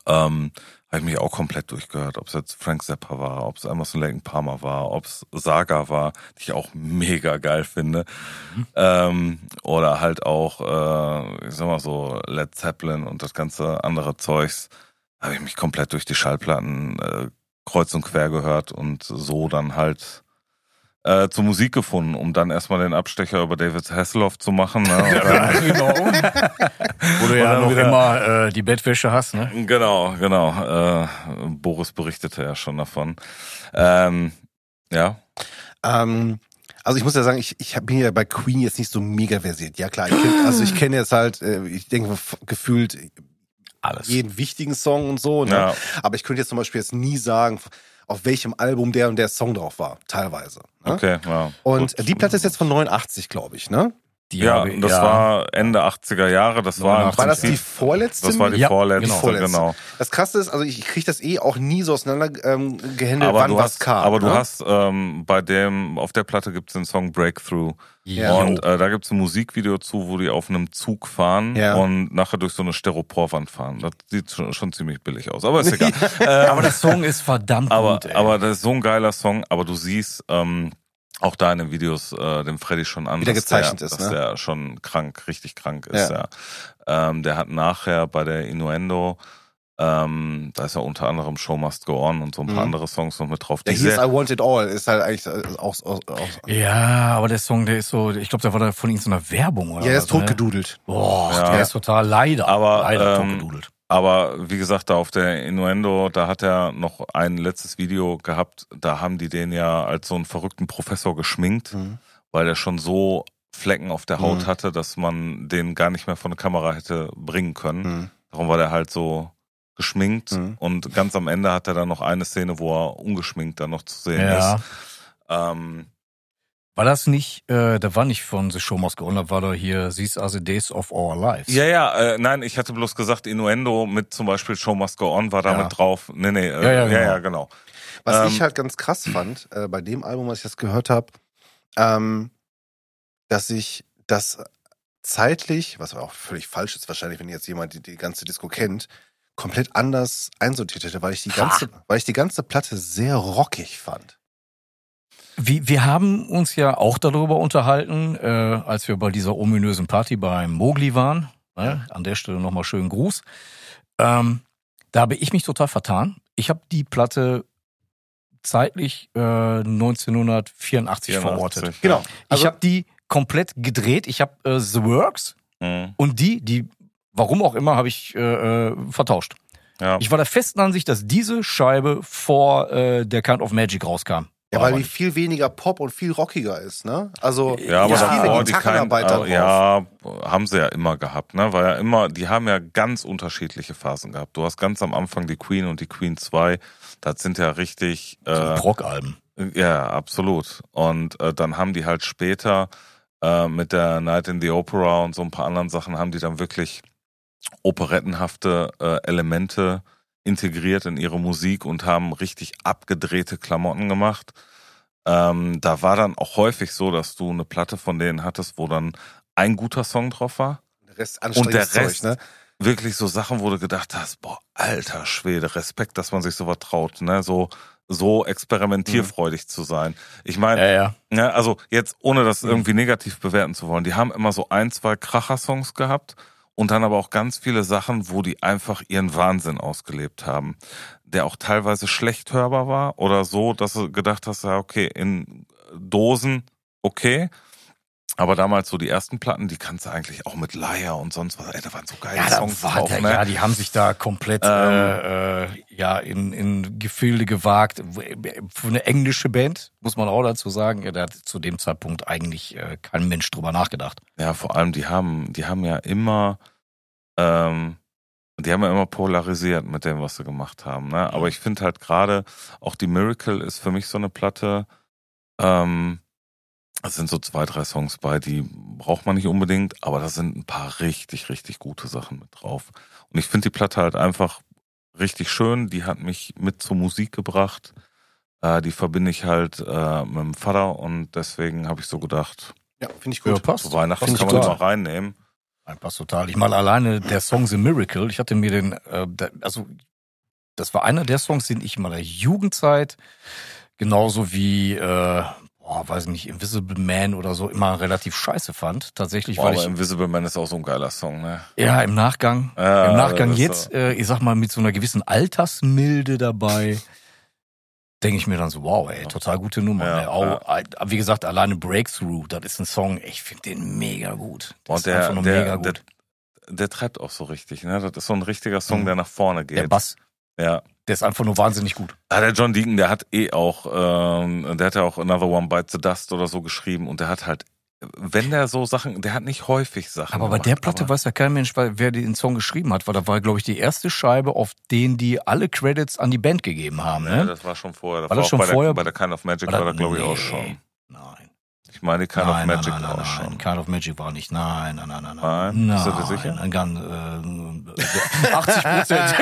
Speaker 3: Ähm, habe ich mich auch komplett durchgehört, ob es jetzt Frank Zappa war, ob es Emerson Lake Palmer war, ob es Saga war, die ich auch mega geil finde. Ähm, oder halt auch, äh, ich sag mal so, Led Zeppelin und das ganze andere Zeugs, habe ich mich komplett durch die Schallplatten äh, kreuz und quer gehört und so dann halt äh, zur Musik gefunden, um dann erstmal den Abstecher über David Hasselhoff zu machen. Ne? Und dann,
Speaker 2: genau. Wo du ja noch
Speaker 3: wieder-
Speaker 2: immer äh, die Bettwäsche hast, ne?
Speaker 3: Genau, genau. Äh, Boris berichtete ja schon davon. Ähm, ja.
Speaker 1: Ähm, also ich muss ja sagen, ich, ich bin ja bei Queen jetzt nicht so mega versiert. Ja klar, ich kenn, also ich kenne jetzt halt, äh, ich denke gefühlt
Speaker 2: Alles.
Speaker 1: jeden wichtigen Song und so. Ne?
Speaker 3: Ja.
Speaker 1: Aber ich könnte jetzt zum Beispiel jetzt nie sagen, auf welchem Album der und der Song drauf war, teilweise. Ne?
Speaker 3: Okay, ja.
Speaker 1: Und
Speaker 3: Gut.
Speaker 1: die Platte ist jetzt von 89, glaube ich, ne?
Speaker 2: Die
Speaker 3: Ja,
Speaker 2: habe ich-
Speaker 3: das
Speaker 2: ja.
Speaker 3: war Ende 80er Jahre. Das war, im
Speaker 2: 89.
Speaker 1: War das die vorletzte?
Speaker 3: Das war die
Speaker 2: Ja,
Speaker 3: vorletzte,
Speaker 2: genau.
Speaker 1: Vorletzte.
Speaker 3: genau.
Speaker 1: Das Krasse ist, also ich kriege das eh auch nie so auseinander ähm, gehandelt,
Speaker 3: Aber
Speaker 1: wann
Speaker 3: du
Speaker 1: was
Speaker 3: hast,
Speaker 1: kam.
Speaker 3: aber du
Speaker 1: ne?
Speaker 3: hast ähm, bei dem, auf der Platte gibt es den Song Breakthrough.
Speaker 2: Ja.
Speaker 3: Und äh, da gibt es ein Musikvideo zu, wo die auf einem Zug fahren
Speaker 1: Ja.
Speaker 3: und nachher durch so eine Styroporwand fahren. Das sieht schon, schon ziemlich billig aus, aber ist egal.
Speaker 2: aber der Song ist verdammt
Speaker 3: aber,
Speaker 2: gut. Ey.
Speaker 3: aber das ist so ein geiler Song, aber du siehst ähm, auch da in den Videos äh, dem Freddy schon an,
Speaker 1: Wie der
Speaker 3: dass
Speaker 1: gezeichnet
Speaker 3: der,
Speaker 1: ist,
Speaker 3: dass
Speaker 1: ne?
Speaker 3: der schon krank, richtig krank ist.
Speaker 1: Ja.
Speaker 3: Ja. Ähm, der hat nachher bei der Innuendo, ähm, da ist ja unter anderem Show Must Go On und so ein paar
Speaker 1: Mhm.
Speaker 3: andere Songs noch mit drauf.
Speaker 1: Der hieß I Want It All, ist halt eigentlich äh, auch, auch, auch
Speaker 2: ja, aber der Song, der ist so, ich glaube, der war da von irgendeiner Werbung oder
Speaker 1: ja, der
Speaker 2: was,
Speaker 1: ist totgedudelt.
Speaker 2: Ne? Boah,
Speaker 3: Ja.
Speaker 2: der ist total leider.
Speaker 3: Aber,
Speaker 2: leider
Speaker 3: ähm,
Speaker 2: totgedudelt.
Speaker 3: Aber wie gesagt, da auf der Innuendo, da hat er noch ein letztes Video gehabt. Da haben die den ja als so einen verrückten Professor geschminkt,
Speaker 1: Mhm.
Speaker 3: weil er schon so Flecken auf der Haut
Speaker 1: Mhm.
Speaker 3: hatte, dass man den gar nicht mehr von der Kamera hätte bringen können.
Speaker 1: Mhm.
Speaker 3: Darum war der halt so geschminkt
Speaker 1: Mhm.
Speaker 3: und ganz am Ende hat er dann noch eine Szene, wo er ungeschminkt dann noch zu sehen
Speaker 2: Ja.
Speaker 3: ist. Ähm,
Speaker 2: War das nicht, äh, da war nicht von The Show Must Go On, da war da hier These are the Days of Our Lives.
Speaker 3: ja, ja, äh, nein, ich hatte bloß gesagt, Innuendo mit zum Beispiel Show Must Go On war da
Speaker 2: Ja.
Speaker 3: mit drauf. Nee, nee, äh,
Speaker 2: Ja, ja,
Speaker 3: ja,
Speaker 2: genau.
Speaker 3: ja, genau.
Speaker 1: Was
Speaker 3: Ähm,
Speaker 1: ich halt ganz krass fand, äh, bei dem Album, was ich das gehört habe, ähm, dass ich das zeitlich, was auch völlig falsch ist wahrscheinlich, wenn jetzt jemand die, die ganze Disco kennt, komplett anders einsortiert hätte, weil ich die ganze, weil ich die ganze Platte sehr rockig fand.
Speaker 2: Wir, wir haben uns ja auch darüber unterhalten, äh, als wir bei dieser ominösen Party beim Mogli waren. Ne? An der Stelle nochmal schönen Gruß. Ähm, da habe ich mich total vertan. Ich habe die Platte zeitlich äh, 1984 verortet.
Speaker 3: 84,
Speaker 1: Genau.
Speaker 3: ja.
Speaker 2: ich habe die komplett gedreht. Ich habe äh, The Works
Speaker 3: Mhm.
Speaker 2: und die, die, warum auch immer, habe ich äh, äh, vertauscht.
Speaker 3: Ja.
Speaker 2: Ich war der festen Ansicht, dass diese Scheibe vor äh, der Kind of Magic rauskam.
Speaker 1: Ja, weil
Speaker 2: aber
Speaker 1: die viel weniger Pop und viel rockiger ist, ne? Also,
Speaker 3: Ja, aber
Speaker 2: Ja,
Speaker 3: davor, die kein, äh, ja, haben sie ja immer gehabt, ne? War ja immer, die haben ja ganz unterschiedliche Phasen gehabt. Du hast ganz am Anfang die Queen und die Queen 2. Das sind ja richtig,
Speaker 2: So
Speaker 3: äh,
Speaker 2: Prog-Alben.
Speaker 3: ja, absolut. Und äh, dann haben die halt später äh, mit der Night in the Opera und so ein paar anderen Sachen haben die dann wirklich operettenhafte äh, Elemente integriert in ihre Musik und haben richtig abgedrehte Klamotten gemacht. Ähm, da war dann auch häufig so, dass du eine Platte von denen hattest, wo dann ein guter Song drauf war.
Speaker 1: Der Rest
Speaker 3: Und der Rest,
Speaker 1: Zeug, ne?
Speaker 3: wirklich so Sachen, wo du gedacht hast, boah, alter Schwede, Respekt, dass man sich sowas traut, ne? So, so experimentierfreudig zu sein. Ich meine,
Speaker 2: Ja, ja.
Speaker 3: ja, also jetzt, ohne das
Speaker 2: Mhm.
Speaker 3: irgendwie negativ bewerten zu wollen, die haben immer so ein, zwei Kracher-Songs gehabt und dann aber auch ganz viele Sachen, wo die einfach ihren Wahnsinn ausgelebt haben, der auch teilweise schlecht hörbar war oder so, dass du gedacht hast, ja, okay, in Dosen, okay. Aber damals so die ersten Platten, die kannst du eigentlich auch mit Leier und sonst was, ey, da waren so geile
Speaker 2: Ja,
Speaker 3: Songs
Speaker 2: war
Speaker 3: drauf,
Speaker 2: der,
Speaker 3: ne?
Speaker 2: ja, die haben sich da komplett
Speaker 3: Ähm.
Speaker 2: äh, äh, ja, in, in Gefilde gewagt. Für eine englische Band, muss man auch dazu sagen, ja, da hat zu dem Zeitpunkt eigentlich äh, kein Mensch drüber nachgedacht.
Speaker 3: Ja, vor allem, die haben, die haben ja immer, ähm, die haben ja immer polarisiert mit dem, was sie gemacht haben. Ne? Aber ich finde halt gerade, auch die Miracle ist für mich so eine Platte, ähm, es sind so zwei, drei Songs bei, die braucht man nicht unbedingt, aber da sind ein paar richtig, richtig gute Sachen mit drauf. Und ich finde die Platte halt einfach richtig schön. Die hat mich mit zur Musik gebracht. Äh, die verbinde ich halt äh, mit dem Vater und deswegen habe ich so gedacht,
Speaker 1: Ja, finde ich
Speaker 2: Ja,
Speaker 1: gut.
Speaker 2: passt.
Speaker 3: zu Weihnachten
Speaker 2: Passt
Speaker 3: kann man die mal reinnehmen.
Speaker 2: Passt total. Ich mal alleine der Song The Miracle, ich hatte mir den, äh, also das war einer der Songs, den ich in meiner Jugendzeit genauso wie, äh, boah, weiß nicht, Invisible Man oder so immer relativ scheiße fand. Tatsächlich,
Speaker 3: Boah,
Speaker 2: weil
Speaker 3: aber
Speaker 2: ich
Speaker 3: Invisible Man ist auch so ein geiler Song, ne?
Speaker 2: ja im Nachgang,
Speaker 3: Ja,
Speaker 2: im Nachgang jetzt,
Speaker 3: so.
Speaker 2: äh, ich sag mal mit so einer gewissen Altersmilde dabei. Denke ich mir dann so, wow, ey, total gute Nummer.
Speaker 3: Ja,
Speaker 2: ey. Auch, Wie gesagt, alleine Breakthrough, das ist ein Song, ich finde den mega gut. Das
Speaker 3: Und
Speaker 2: ist
Speaker 3: der,
Speaker 2: einfach nur
Speaker 3: der,
Speaker 2: mega
Speaker 3: der,
Speaker 2: gut.
Speaker 3: der treibt auch so richtig, ne? Das ist so ein richtiger Song,
Speaker 2: Mhm.
Speaker 3: der nach vorne geht.
Speaker 2: Der Bass,
Speaker 3: Ja.
Speaker 2: der ist einfach nur wahnsinnig gut.
Speaker 3: Ah, der John Deacon, der hat eh auch, ähm, der hat ja auch Another One Bites the Dust oder so geschrieben und der hat halt, wenn der so Sachen, der hat nicht häufig Sachen.
Speaker 2: Aber bei
Speaker 3: gemacht,
Speaker 2: der Platte weiß ja kein Mensch, wer den Song geschrieben hat, weil da war, glaube ich, die erste Scheibe, auf den die alle Credits an die Band gegeben haben.
Speaker 3: Ja,
Speaker 2: Ne?
Speaker 3: das war schon vorher. Das
Speaker 2: War
Speaker 3: war,
Speaker 2: das
Speaker 3: auch
Speaker 2: schon
Speaker 3: bei,
Speaker 2: vorher?
Speaker 3: Der, bei der Kind of Magic
Speaker 2: War
Speaker 3: war,
Speaker 2: das-
Speaker 3: da glaube ich auch schon.
Speaker 2: Nein.
Speaker 3: Ich meine, Kind
Speaker 2: nein,
Speaker 3: of Magic
Speaker 2: nein, nein,
Speaker 3: auch schon.
Speaker 2: Kind of Magic war nicht. Nein, nein, nein, nein.
Speaker 3: Nein?
Speaker 2: nein.
Speaker 3: Bist du dir sicher?
Speaker 2: Nein, ganz, äh, 80 Prozent.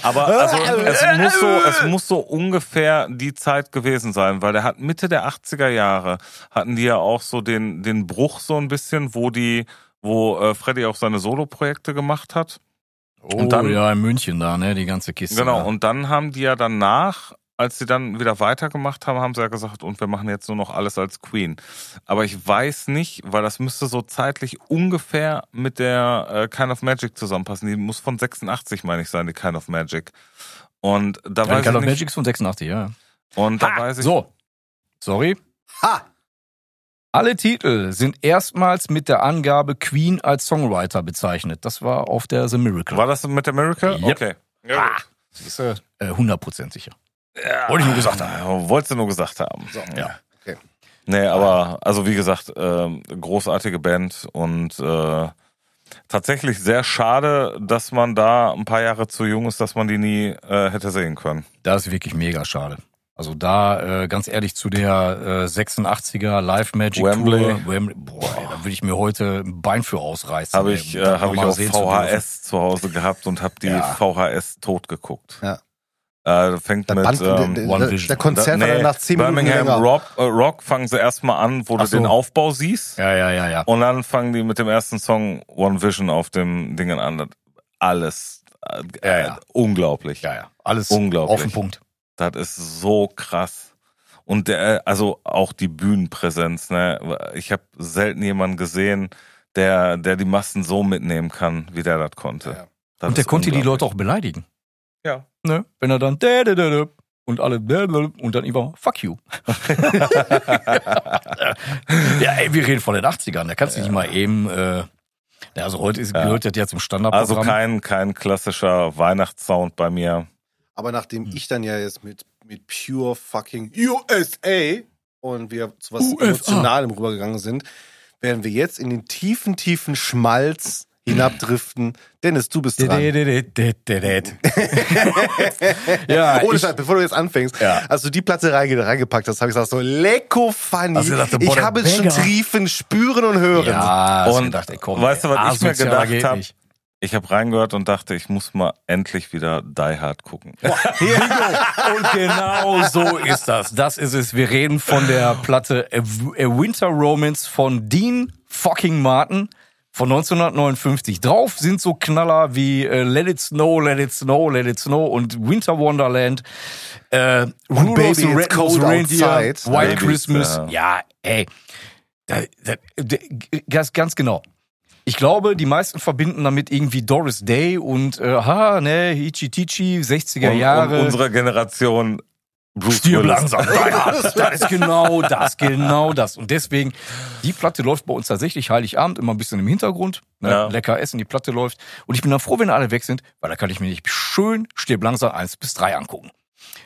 Speaker 3: Aber also, es muss so, es muss so ungefähr die Zeit gewesen sein, weil der hat Mitte der 80er Jahre hatten die ja auch so den, den Bruch so ein bisschen, wo die, wo äh, Freddy auch seine Solo-Projekte gemacht hat.
Speaker 2: Oh,
Speaker 3: Und dann-
Speaker 2: ja, in München da, ne, die ganze Kiste.
Speaker 3: Genau,
Speaker 2: da.
Speaker 3: und dann haben die ja danach, als sie dann wieder weitergemacht haben, haben sie ja gesagt, und wir machen jetzt nur noch alles als Queen. Aber ich weiß nicht, weil das müsste so zeitlich ungefähr mit der äh, Kind of Magic zusammenpassen. Die muss von 86, meine ich, sein, die Kind of Magic. Und da
Speaker 2: ja,
Speaker 3: weiß
Speaker 2: Kind
Speaker 3: ich
Speaker 2: of
Speaker 3: nicht.
Speaker 2: Magic ist von 86, ja.
Speaker 3: Und da
Speaker 2: Ha,
Speaker 3: weiß ich.
Speaker 2: so, sorry.
Speaker 1: Ha!
Speaker 2: Alle Titel sind erstmals mit der Angabe Queen als Songwriter bezeichnet. Das war auf der The Miracle.
Speaker 3: War das mit der Miracle?
Speaker 2: Yep.
Speaker 3: Okay. Ja,
Speaker 2: Ah, siehst du, äh, 100% sicher. Wollte ich nur gesagt haben.
Speaker 3: Ja, Wolltest du nur gesagt haben.
Speaker 2: Ja.
Speaker 1: Okay.
Speaker 3: Nee, aber also wie gesagt, ähm, großartige Band und äh, tatsächlich sehr schade, dass man da ein paar Jahre zu jung ist, dass man die nie äh, hätte sehen können.
Speaker 2: Das ist wirklich mega schade. Also da, äh, ganz ehrlich, zu der äh, 86er Live Magic
Speaker 3: Wembley.
Speaker 2: Tour, Wembley, boah, ey, da würde ich mir heute ein Bein für ausreißen.
Speaker 3: Habe ich, äh, hab ich auf
Speaker 2: sehen zu.
Speaker 3: VHS zu Hause gehabt und habe die
Speaker 2: Ja.
Speaker 3: VHS tot geguckt.
Speaker 1: Ja.
Speaker 3: Äh, fängt
Speaker 1: Der,
Speaker 3: mit
Speaker 1: Band,
Speaker 3: ähm,
Speaker 1: der,
Speaker 2: One Vision.
Speaker 1: der Konzert
Speaker 3: da-
Speaker 1: dann nach 10 Minuten
Speaker 3: Birmingham
Speaker 1: länger.
Speaker 3: Rock, äh, Rock fangen sie erstmal an, wo
Speaker 2: Ach
Speaker 3: du den
Speaker 2: so.
Speaker 3: Aufbau siehst.
Speaker 2: Ja, ja, ja, ja.
Speaker 3: Und dann fangen die mit dem ersten Song One Vision auf dem Dingen an. Alles äh,
Speaker 2: Ja, ja.
Speaker 3: unglaublich.
Speaker 2: Ja, ja. Alles
Speaker 3: Unglaublich.
Speaker 2: auf den Punkt.
Speaker 3: Das ist so krass. Und der, also auch die Bühnenpräsenz, ne? Ich habe selten jemanden gesehen, der, der die Massen so mitnehmen kann, wie der das konnte.
Speaker 1: Ja.
Speaker 3: Das
Speaker 2: Und der konnte die. Leute auch beleidigen.
Speaker 3: Ja.
Speaker 2: Ne? Wenn er dann und alle und dann immer fuck you. ja, ey, wir reden von den 80ern. Da kannst du nicht mal eben. Äh, ja, also heute ist,
Speaker 3: Ja.
Speaker 2: gehört das ja zum Standardprogramm.
Speaker 3: Also kein, kein klassischer Weihnachtssound bei mir.
Speaker 1: Aber nachdem
Speaker 2: Hm.
Speaker 1: ich dann ja jetzt mit, mit pure fucking USA und wir zu was
Speaker 2: USA.
Speaker 1: Emotionalem rübergegangen sind, werden wir jetzt in den tiefen, tiefen Schmalz hinabdriften. Dennis, du bist dran.
Speaker 2: Ja,
Speaker 1: Ohne Scheiß, bevor du jetzt anfängst,
Speaker 2: Ja.
Speaker 1: als du die Platte reinge reingepackt hast, habe ich gesagt so, lecko funny.
Speaker 2: Gedacht, boah,
Speaker 1: ich habe es schon triefen, spüren und hören.
Speaker 2: ja,
Speaker 3: Und
Speaker 2: gedacht, ey, komm,
Speaker 3: weißt du, was ich mir gedacht
Speaker 2: geht
Speaker 3: hab?
Speaker 2: nicht.
Speaker 3: Ich habe reingehört und dachte, ich muss mal endlich wieder Die Hard gucken.
Speaker 2: Und genau so ist das. Das ist es. Wir reden von der Platte A Winter Romance von Dean fucking Martin von 1959. Drauf sind so Knaller wie äh, Let It Snow, Let It Snow, Let It Snow und Winter Wonderland. Äh, Rudolph
Speaker 1: Baby,
Speaker 2: Red-Nosed
Speaker 1: cold
Speaker 2: Reindeer,
Speaker 1: outside.
Speaker 2: White
Speaker 3: Baby,
Speaker 2: Christmas.
Speaker 3: ja.
Speaker 2: Ja, ey. Da, da, da, ganz, ganz genau. Ich glaube, die meisten verbinden damit irgendwie Doris Day und äh, ha, ne, Hichi Tichi, 60er
Speaker 3: Und,
Speaker 2: Jahre.
Speaker 3: und unsere Generation Bruce
Speaker 2: Stirb langsam. Ja, das ist genau das, genau das. Und deswegen, die Platte läuft bei uns tatsächlich Heiligabend immer ein bisschen im Hintergrund. Ne?
Speaker 3: Ja.
Speaker 2: Lecker essen, die Platte läuft. Und ich bin dann froh, wenn alle weg sind, weil da kann ich mir nicht schön Stirb langsam eins bis drei angucken.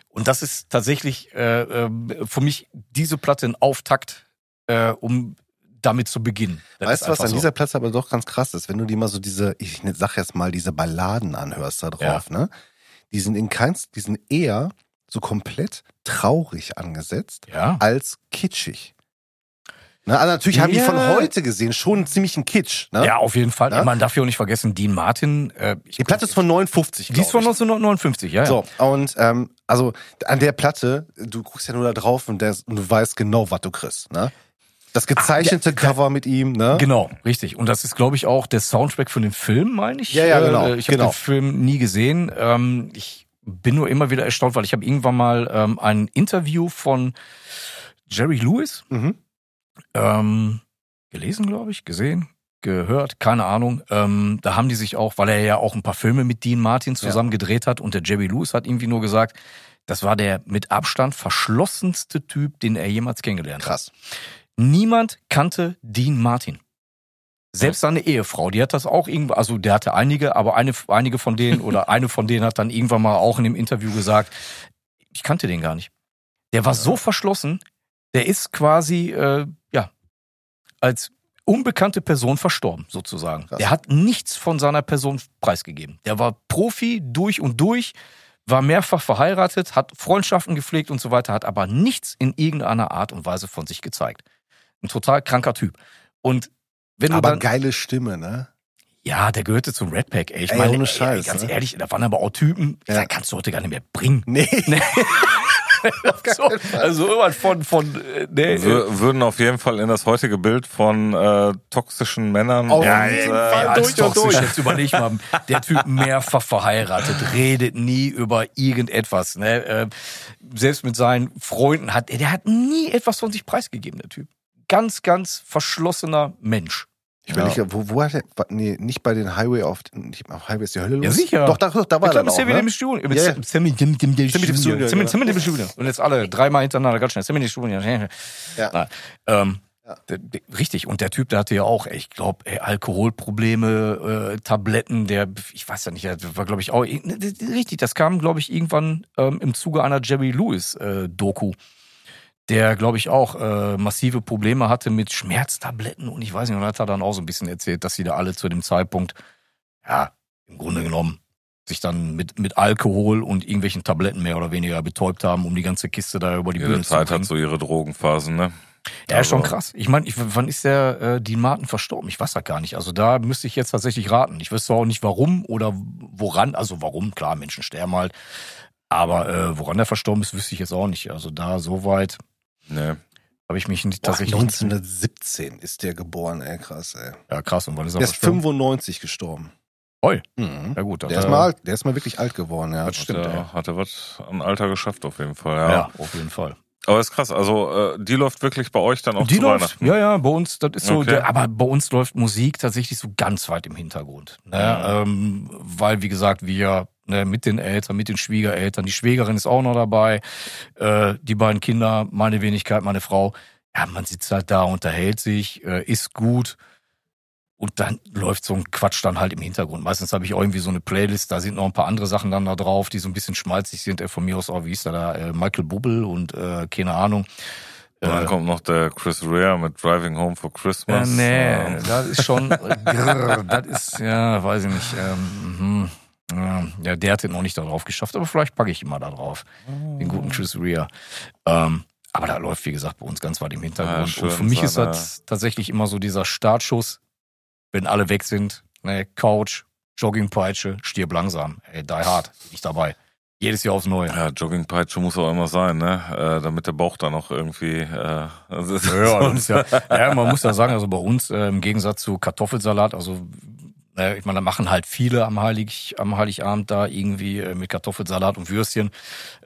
Speaker 2: Und das ist tatsächlich äh, äh, für mich diese Platte ein Auftakt, äh, um damit zu beginnen. Das
Speaker 1: Weißt du, was an
Speaker 2: so.
Speaker 1: dieser Platte aber doch ganz krass ist? Wenn du dir mal so diese, ich sag jetzt mal, diese Balladen anhörst da drauf, ne? Die sind in keins, die sind eher so komplett traurig angesetzt
Speaker 2: Ja.
Speaker 1: als kitschig. Ne? Also natürlich haben die
Speaker 2: Ja.
Speaker 1: von heute gesehen schon ziemlich einen Kitsch. Ne?
Speaker 2: ja, auf jeden Fall.
Speaker 1: Ja?
Speaker 2: Man darf ja auch nicht vergessen, Dean Martin. Äh,
Speaker 1: Die Platte ist von 59,
Speaker 2: die ist von
Speaker 1: glaub ich.
Speaker 2: 1959, ja. ja.
Speaker 1: So, und ähm, also an der Platte, du guckst ja nur da drauf und, der, und du weißt genau, was du kriegst. Ne? Das gezeichnete Cover mit ihm, ne?
Speaker 2: Genau, richtig. Und das ist, glaube ich, auch der Soundtrack für den Film, meine ich.
Speaker 1: Ja, ja, genau,
Speaker 2: Äh, Ich habe
Speaker 1: genau.
Speaker 2: den Film nie gesehen. Ähm, ich bin nur immer wieder erstaunt, weil ich habe irgendwann mal ähm, ein Interview von Jerry Lewis
Speaker 1: Mhm.
Speaker 2: ähm, gelesen, glaube ich, gesehen, gehört, keine Ahnung. Ähm, da haben die sich auch, weil er ja auch ein paar Filme mit Dean Martin zusammen gedreht hat und der Jerry Lewis hat irgendwie nur gesagt, das war der mit Abstand verschlossenste Typ, den er jemals kennengelernt hat.
Speaker 1: Krass.
Speaker 2: Niemand kannte Dean Martin. Selbst seine Ehefrau, die hat das auch irgendwo, also der hatte einige, aber eine, einige von denen oder eine von denen hat dann irgendwann mal auch in dem Interview gesagt, ich kannte den gar nicht. Der war so verschlossen, der ist quasi, äh, ja, als unbekannte Person verstorben, sozusagen.
Speaker 1: Krass.
Speaker 2: Der hat nichts von seiner Person preisgegeben. Der war Profi durch und durch, war mehrfach verheiratet, hat Freundschaften gepflegt und so weiter, hat aber nichts in irgendeiner Art und Weise von sich gezeigt. Ein total kranker Typ. Und
Speaker 1: Aber
Speaker 2: du dann,
Speaker 1: geile Stimme, ne?
Speaker 2: ja, der gehörte zum Red Pack, ey. Ich
Speaker 1: Ey,
Speaker 2: meine,
Speaker 1: ohne
Speaker 2: ey,
Speaker 1: Scheiß,
Speaker 2: ganz
Speaker 1: ne?
Speaker 2: ehrlich, da waren aber auch Typen,
Speaker 1: Ja.
Speaker 2: da kannst du heute gar nicht mehr bringen.
Speaker 1: Nee.
Speaker 2: so, also irgendwann von, von, äh, nee,
Speaker 3: Wir würden auf jeden Fall in das heutige Bild von äh, toxischen Männern
Speaker 1: Auf
Speaker 3: und,
Speaker 1: jeden
Speaker 3: äh,
Speaker 1: Fall. durch und
Speaker 2: toxisch.
Speaker 1: durch.
Speaker 2: Jetzt überleg mal, der Typ mehrfach verheiratet, redet nie über irgendetwas. Ne? Ähm, Selbst mit seinen Freunden hat der hat nie etwas von sich preisgegeben, der Typ. Ganz, ganz verschlossener Mensch.
Speaker 1: Ich überlege, wo, wo hat er, nee, nicht bei den Highway auf, nicht auf Highway ist die Hölle los?
Speaker 2: Ja, sicher.
Speaker 1: Doch, da, doch, da war
Speaker 2: Ich
Speaker 1: er
Speaker 2: glaube,
Speaker 1: dann auch,
Speaker 2: Sammy
Speaker 1: ne?
Speaker 2: Mit
Speaker 1: Ja, ja.
Speaker 2: Sammy dem dem dem
Speaker 1: Sammy dem Studio.
Speaker 2: Und jetzt alle dreimal hintereinander ganz schnell. Sammy dem Studio.
Speaker 1: Ja.
Speaker 2: Ähm,
Speaker 1: Ja.
Speaker 2: Richtig, und der Typ, der hatte ja auch, ich glaube, Alkoholprobleme, äh, Tabletten, der, ich weiß ja nicht, der war, glaube ich, auch, richtig, das kam, glaube ich, irgendwann ähm, im Zuge einer Jerry Lewis-Doku, der, glaube ich, auch äh, massive Probleme hatte mit Schmerztabletten und ich weiß nicht, und hat er dann auch so ein bisschen erzählt, dass sie da alle zu dem Zeitpunkt, ja, im Grunde genommen, sich dann mit, mit Alkohol und irgendwelchen Tabletten mehr oder weniger betäubt haben, um die ganze Kiste da über die
Speaker 3: jede
Speaker 2: Bühne zu
Speaker 3: Zeit
Speaker 2: bringen.
Speaker 3: hat so ihre Drogenphasen, ne?
Speaker 2: Ja, ist schon
Speaker 3: Also-
Speaker 2: krass. Ich meine, wann ist der äh, Dean Martin verstorben? Ich weiß das gar nicht. Also da müsste ich jetzt tatsächlich raten. Ich wüsste auch nicht warum oder woran. Also warum, klar, Menschen sterben halt. Aber äh, woran er verstorben ist, wüsste ich jetzt auch nicht. Also da soweit
Speaker 3: Ne.
Speaker 2: habe ich mich nicht tatsächlich.
Speaker 1: 1917 ist der geboren, ey, krass, ey.
Speaker 2: Ja, krass. Und wann ist er
Speaker 1: Der ist
Speaker 2: verstorben?
Speaker 1: 95 gestorben.
Speaker 2: Oi.
Speaker 1: Mhm.
Speaker 2: Ja gut,
Speaker 1: Der ist, mal alt, der ist mal wirklich alt geworden, ja.
Speaker 2: Das stimmt,
Speaker 3: der
Speaker 2: ey.
Speaker 3: hat er was an Alter geschafft auf jeden Fall,
Speaker 2: Ja.
Speaker 3: ja.
Speaker 2: auf jeden Fall.
Speaker 3: Aber ist krass, also äh, die läuft wirklich bei euch dann auch
Speaker 2: Die
Speaker 3: zu
Speaker 2: läuft,
Speaker 3: Weihnachten.
Speaker 2: ja, ja, bei uns, das ist so,
Speaker 3: Okay.
Speaker 2: der, aber bei uns läuft Musik tatsächlich so ganz weit im Hintergrund. Ne?
Speaker 3: Ja.
Speaker 2: Ähm, weil, wie gesagt, wir ne, mit den Eltern, mit den Schwiegereltern, die Schwägerin ist auch noch dabei, äh, die beiden Kinder, meine Wenigkeit, meine Frau. Ja, man sitzt halt da, unterhält sich, äh, isst gut. Und dann läuft so ein Quatsch dann halt im Hintergrund. Meistens habe ich auch irgendwie so eine Playlist, da sind noch ein paar andere Sachen dann da drauf, die so ein bisschen schmalzig sind. Äh, von mir aus auch, wie ist der da, äh, Michael Bubbel und äh, keine Ahnung.
Speaker 3: Und dann
Speaker 2: Äh,
Speaker 3: kommt noch der Chris Rea mit Driving Home for
Speaker 2: ja,
Speaker 3: Christmas.
Speaker 2: nee,
Speaker 3: Ähm,
Speaker 2: das ist schon, grrr, das ist, ja, weiß ich nicht. Ähm, mhm. Ja, ja, der hat den noch nicht da drauf geschafft, aber vielleicht packe ich ihn mal da drauf. Den guten Chris Rea. Ähm, aber da läuft, wie gesagt, bei uns ganz weit im Hintergrund.
Speaker 3: schön,
Speaker 2: Und für mich ist das tatsächlich immer so dieser Startschuss, wenn alle weg sind, ne, Couch, Joggingpeitsche, stirb langsam. Ey, die hard, bin ich dabei. Jedes Jahr aufs Neue.
Speaker 3: Ja, Joggingpeitsche muss auch immer sein, ne? Äh, damit der Bauch dann auch irgendwie. Äh, also
Speaker 2: Ja, ja, ja, man muss ja sagen, also bei uns äh, im Gegensatz zu Kartoffelsalat, also äh, ich meine, da machen halt viele am Heilig, am Heiligabend da irgendwie äh, mit Kartoffelsalat und Würstchen.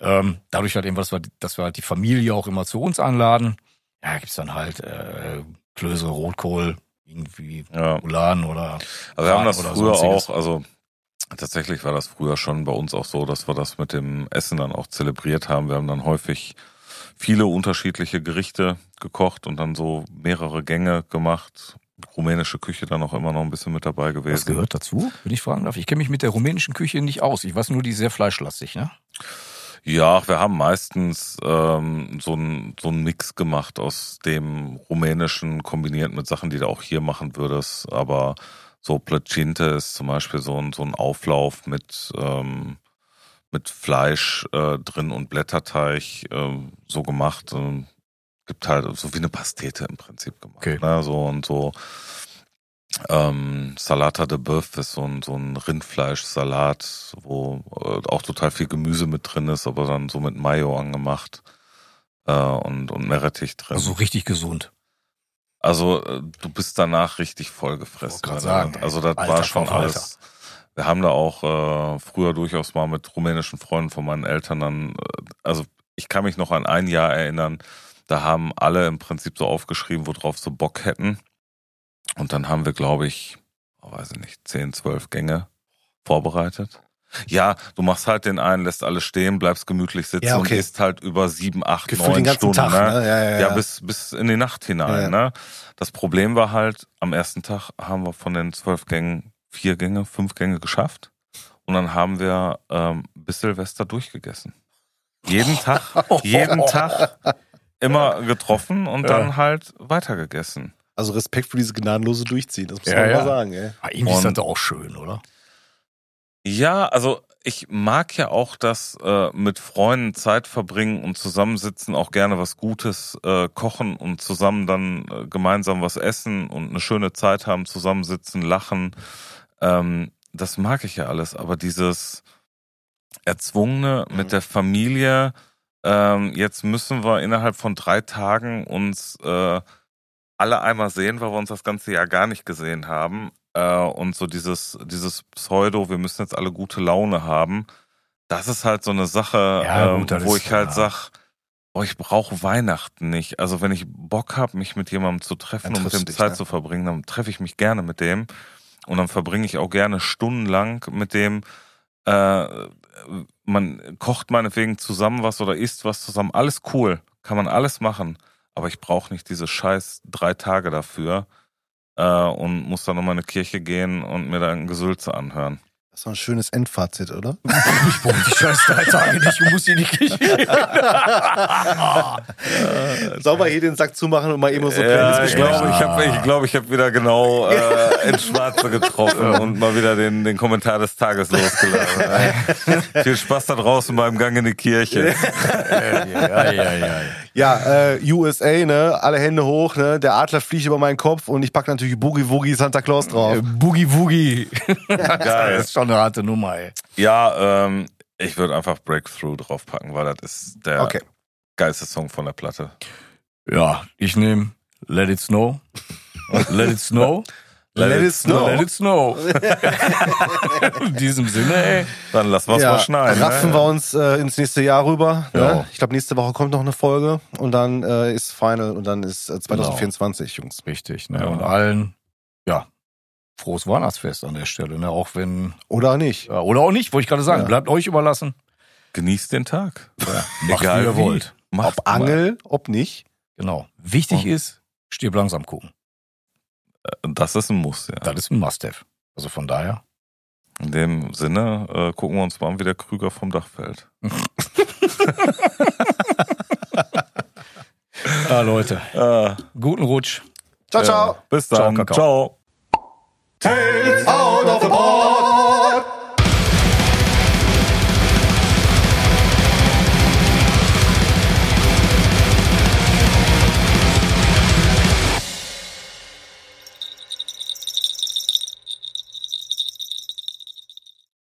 Speaker 2: Ähm, dadurch halt eben, dass wir, dass wir halt die Familie auch immer zu uns einladen. Ja, gibt's dann halt äh, Klöße, Rotkohl, irgendwie
Speaker 3: ja.
Speaker 2: Ulan oder
Speaker 3: Also wir haben das früher
Speaker 2: sonstiges.
Speaker 3: auch, also tatsächlich war das früher schon bei uns auch so, dass wir das mit dem Essen dann auch zelebriert haben. Wir haben dann häufig viele unterschiedliche Gerichte gekocht und dann so mehrere Gänge gemacht. Rumänische Küche dann auch immer noch ein bisschen mit dabei gewesen.
Speaker 2: Was gehört dazu, wenn ich fragen darf? Ich kenne mich mit der rumänischen Küche nicht aus. Ich weiß nur, die ist sehr fleischlastig, ne?
Speaker 3: Ja, wir haben meistens ähm, so einen so einen Mix gemacht aus dem Rumänischen kombiniert mit Sachen, die du auch hier machen würdest. Aber so Placinte ist zum Beispiel so ein, so ein Auflauf mit, ähm, mit Fleisch äh, drin und Blätterteig ähm, so gemacht. Ähm, gibt halt so wie eine Pastete im Prinzip gemacht.
Speaker 2: Okay.
Speaker 3: Ne? So und so. Ähm, Salata de Boeuf ist so ein, so ein Rindfleischsalat, wo äh, auch total viel Gemüse mit drin ist, aber dann so mit Mayo angemacht äh, und, und Meerrettich drin.
Speaker 2: Also richtig gesund.
Speaker 3: Also äh, du bist danach richtig voll gefressen.
Speaker 2: grad
Speaker 3: wenn
Speaker 2: sagen,
Speaker 3: also das
Speaker 2: Alter
Speaker 3: war schon alles. Wir haben da auch äh, früher durchaus mal mit rumänischen Freunden von meinen Eltern dann, äh, also ich kann mich noch an ein Jahr erinnern, da haben alle im Prinzip so aufgeschrieben, worauf sie Bock hätten. Und dann haben wir, glaube ich, oh, weiß ich nicht, 10, 12 Gänge vorbereitet. Ja, du machst halt den einen, lässt alles stehen, bleibst gemütlich sitzen
Speaker 1: Ja, okay.
Speaker 3: und isst halt über sieben, acht,
Speaker 1: Gefühlt
Speaker 3: neun
Speaker 1: den ganzen
Speaker 3: Stunden.
Speaker 1: Tag,
Speaker 3: ne?
Speaker 1: ne? Ja, ja, ja.
Speaker 3: Bis, bis in die Nacht hinein. Ne? Das Problem war halt, am ersten Tag haben wir von den zwölf Gängen vier Gänge, fünf Gänge geschafft. Und dann haben wir ähm, bis Silvester durchgegessen. Jeden Tag, jeden Tag immer getroffen und
Speaker 2: Ja.
Speaker 3: dann halt weitergegessen.
Speaker 1: Also Respekt für diese gnadenlose Durchziehen, das muss
Speaker 2: Ja,
Speaker 1: man
Speaker 2: ja.
Speaker 1: mal sagen, ey.
Speaker 2: Ah, irgendwie ist das
Speaker 3: Und-
Speaker 2: auch schön, oder?
Speaker 3: Ja, also ich mag ja auch das äh, mit Freunden Zeit verbringen und zusammensitzen, auch gerne was Gutes äh, kochen und zusammen dann äh, gemeinsam was essen und eine schöne Zeit haben, zusammensitzen, lachen. Ähm, das mag ich ja alles, aber dieses Erzwungene
Speaker 1: Mhm.
Speaker 3: mit der Familie, ähm, jetzt müssen wir innerhalb von drei Tagen uns äh, alle einmal sehen, weil wir uns das ganze Jahr gar nicht gesehen haben. Äh, und so dieses, dieses Pseudo, wir müssen jetzt alle gute Laune haben, das ist halt so eine Sache,
Speaker 2: Ja,
Speaker 3: ähm,
Speaker 2: gut, das
Speaker 3: wo ich halt
Speaker 2: ja.
Speaker 3: sag, oh, ich brauche Weihnachten nicht. Also wenn ich Bock habe, mich mit jemandem zu treffen
Speaker 1: Dann
Speaker 3: und mit dem
Speaker 1: dich,
Speaker 3: Zeit
Speaker 1: ne?
Speaker 3: zu verbringen, dann treffe ich mich gerne mit dem. Und dann verbringe ich auch gerne stundenlang mit dem. Äh, man kocht meinetwegen zusammen was oder isst was zusammen. Alles cool. Kann man alles machen. Aber ich brauche nicht diese scheiß drei Tage dafür äh, und muss dann nochmal in eine Kirche gehen und mir da ein Gesülze anhören.
Speaker 1: Das war ein schönes Endfazit, oder?
Speaker 2: Ich brauche die scheiß drei Tage nicht, ich muss in die Kirche.
Speaker 1: Sauber hier den Sack zumachen und mal eben so
Speaker 3: Ja, ich glaube, ich habe ich glaub, ich hab wieder genau äh, ins Schwarze getroffen und mal wieder den, den Kommentar des Tages losgelassen. Viel Spaß da draußen beim Gang in die Kirche.
Speaker 2: ja, ja, ja.
Speaker 1: Ja, äh, USA, ne? Alle Hände hoch, ne? Der Adler fliegt über meinen Kopf und ich pack natürlich Boogie Woogie Santa Claus drauf.
Speaker 2: Boogie Woogie.
Speaker 3: Geil.
Speaker 2: Das ist schon eine harte Nummer, ey.
Speaker 3: Ja, ähm, ich würde einfach Breakthrough draufpacken, weil das ist der
Speaker 1: Okay.
Speaker 3: geilste Song von der Platte.
Speaker 2: Ja, ich nehme Let It Snow. Let It Snow.
Speaker 1: Let it snow.
Speaker 2: Let It Snow. In diesem Sinne, ey.
Speaker 3: Dann lassen wir es mal schneiden.
Speaker 1: raffen
Speaker 3: ne?
Speaker 1: wir uns äh, ins nächste Jahr rüber.
Speaker 2: Ja.
Speaker 1: Ne? Ich glaube, nächste Woche kommt noch eine Folge und dann äh, ist Final und dann ist äh, 2024, Jungs.
Speaker 2: Richtig, ne?
Speaker 3: Ja.
Speaker 2: Und allen, ja, frohes Weihnachtsfest an der Stelle, ne? Auch wenn,
Speaker 1: Oder nicht?
Speaker 2: ja, oder auch nicht, wollte ich gerade sagen.
Speaker 1: Ja.
Speaker 2: Bleibt euch überlassen.
Speaker 3: Genießt den Tag.
Speaker 2: Macht, wie ihr wollt.
Speaker 3: Macht
Speaker 1: Ob Angel, ob nicht.
Speaker 2: Genau. Wichtig
Speaker 3: Und-
Speaker 2: ist, stirb langsam gucken.
Speaker 3: Das ist ein Muss, ja.
Speaker 2: Das ist ein Must-Have. Also von daher.
Speaker 3: In dem Sinne äh, gucken wir uns mal an, wie der Krüger vom Dach fällt.
Speaker 2: Ja, Leute.
Speaker 3: Äh,
Speaker 2: Guten Rutsch.
Speaker 1: Ciao, ciao.
Speaker 3: bis
Speaker 2: Ciao,
Speaker 3: dann.
Speaker 2: Kakao.
Speaker 3: ciao.
Speaker 1: Tales out of the box!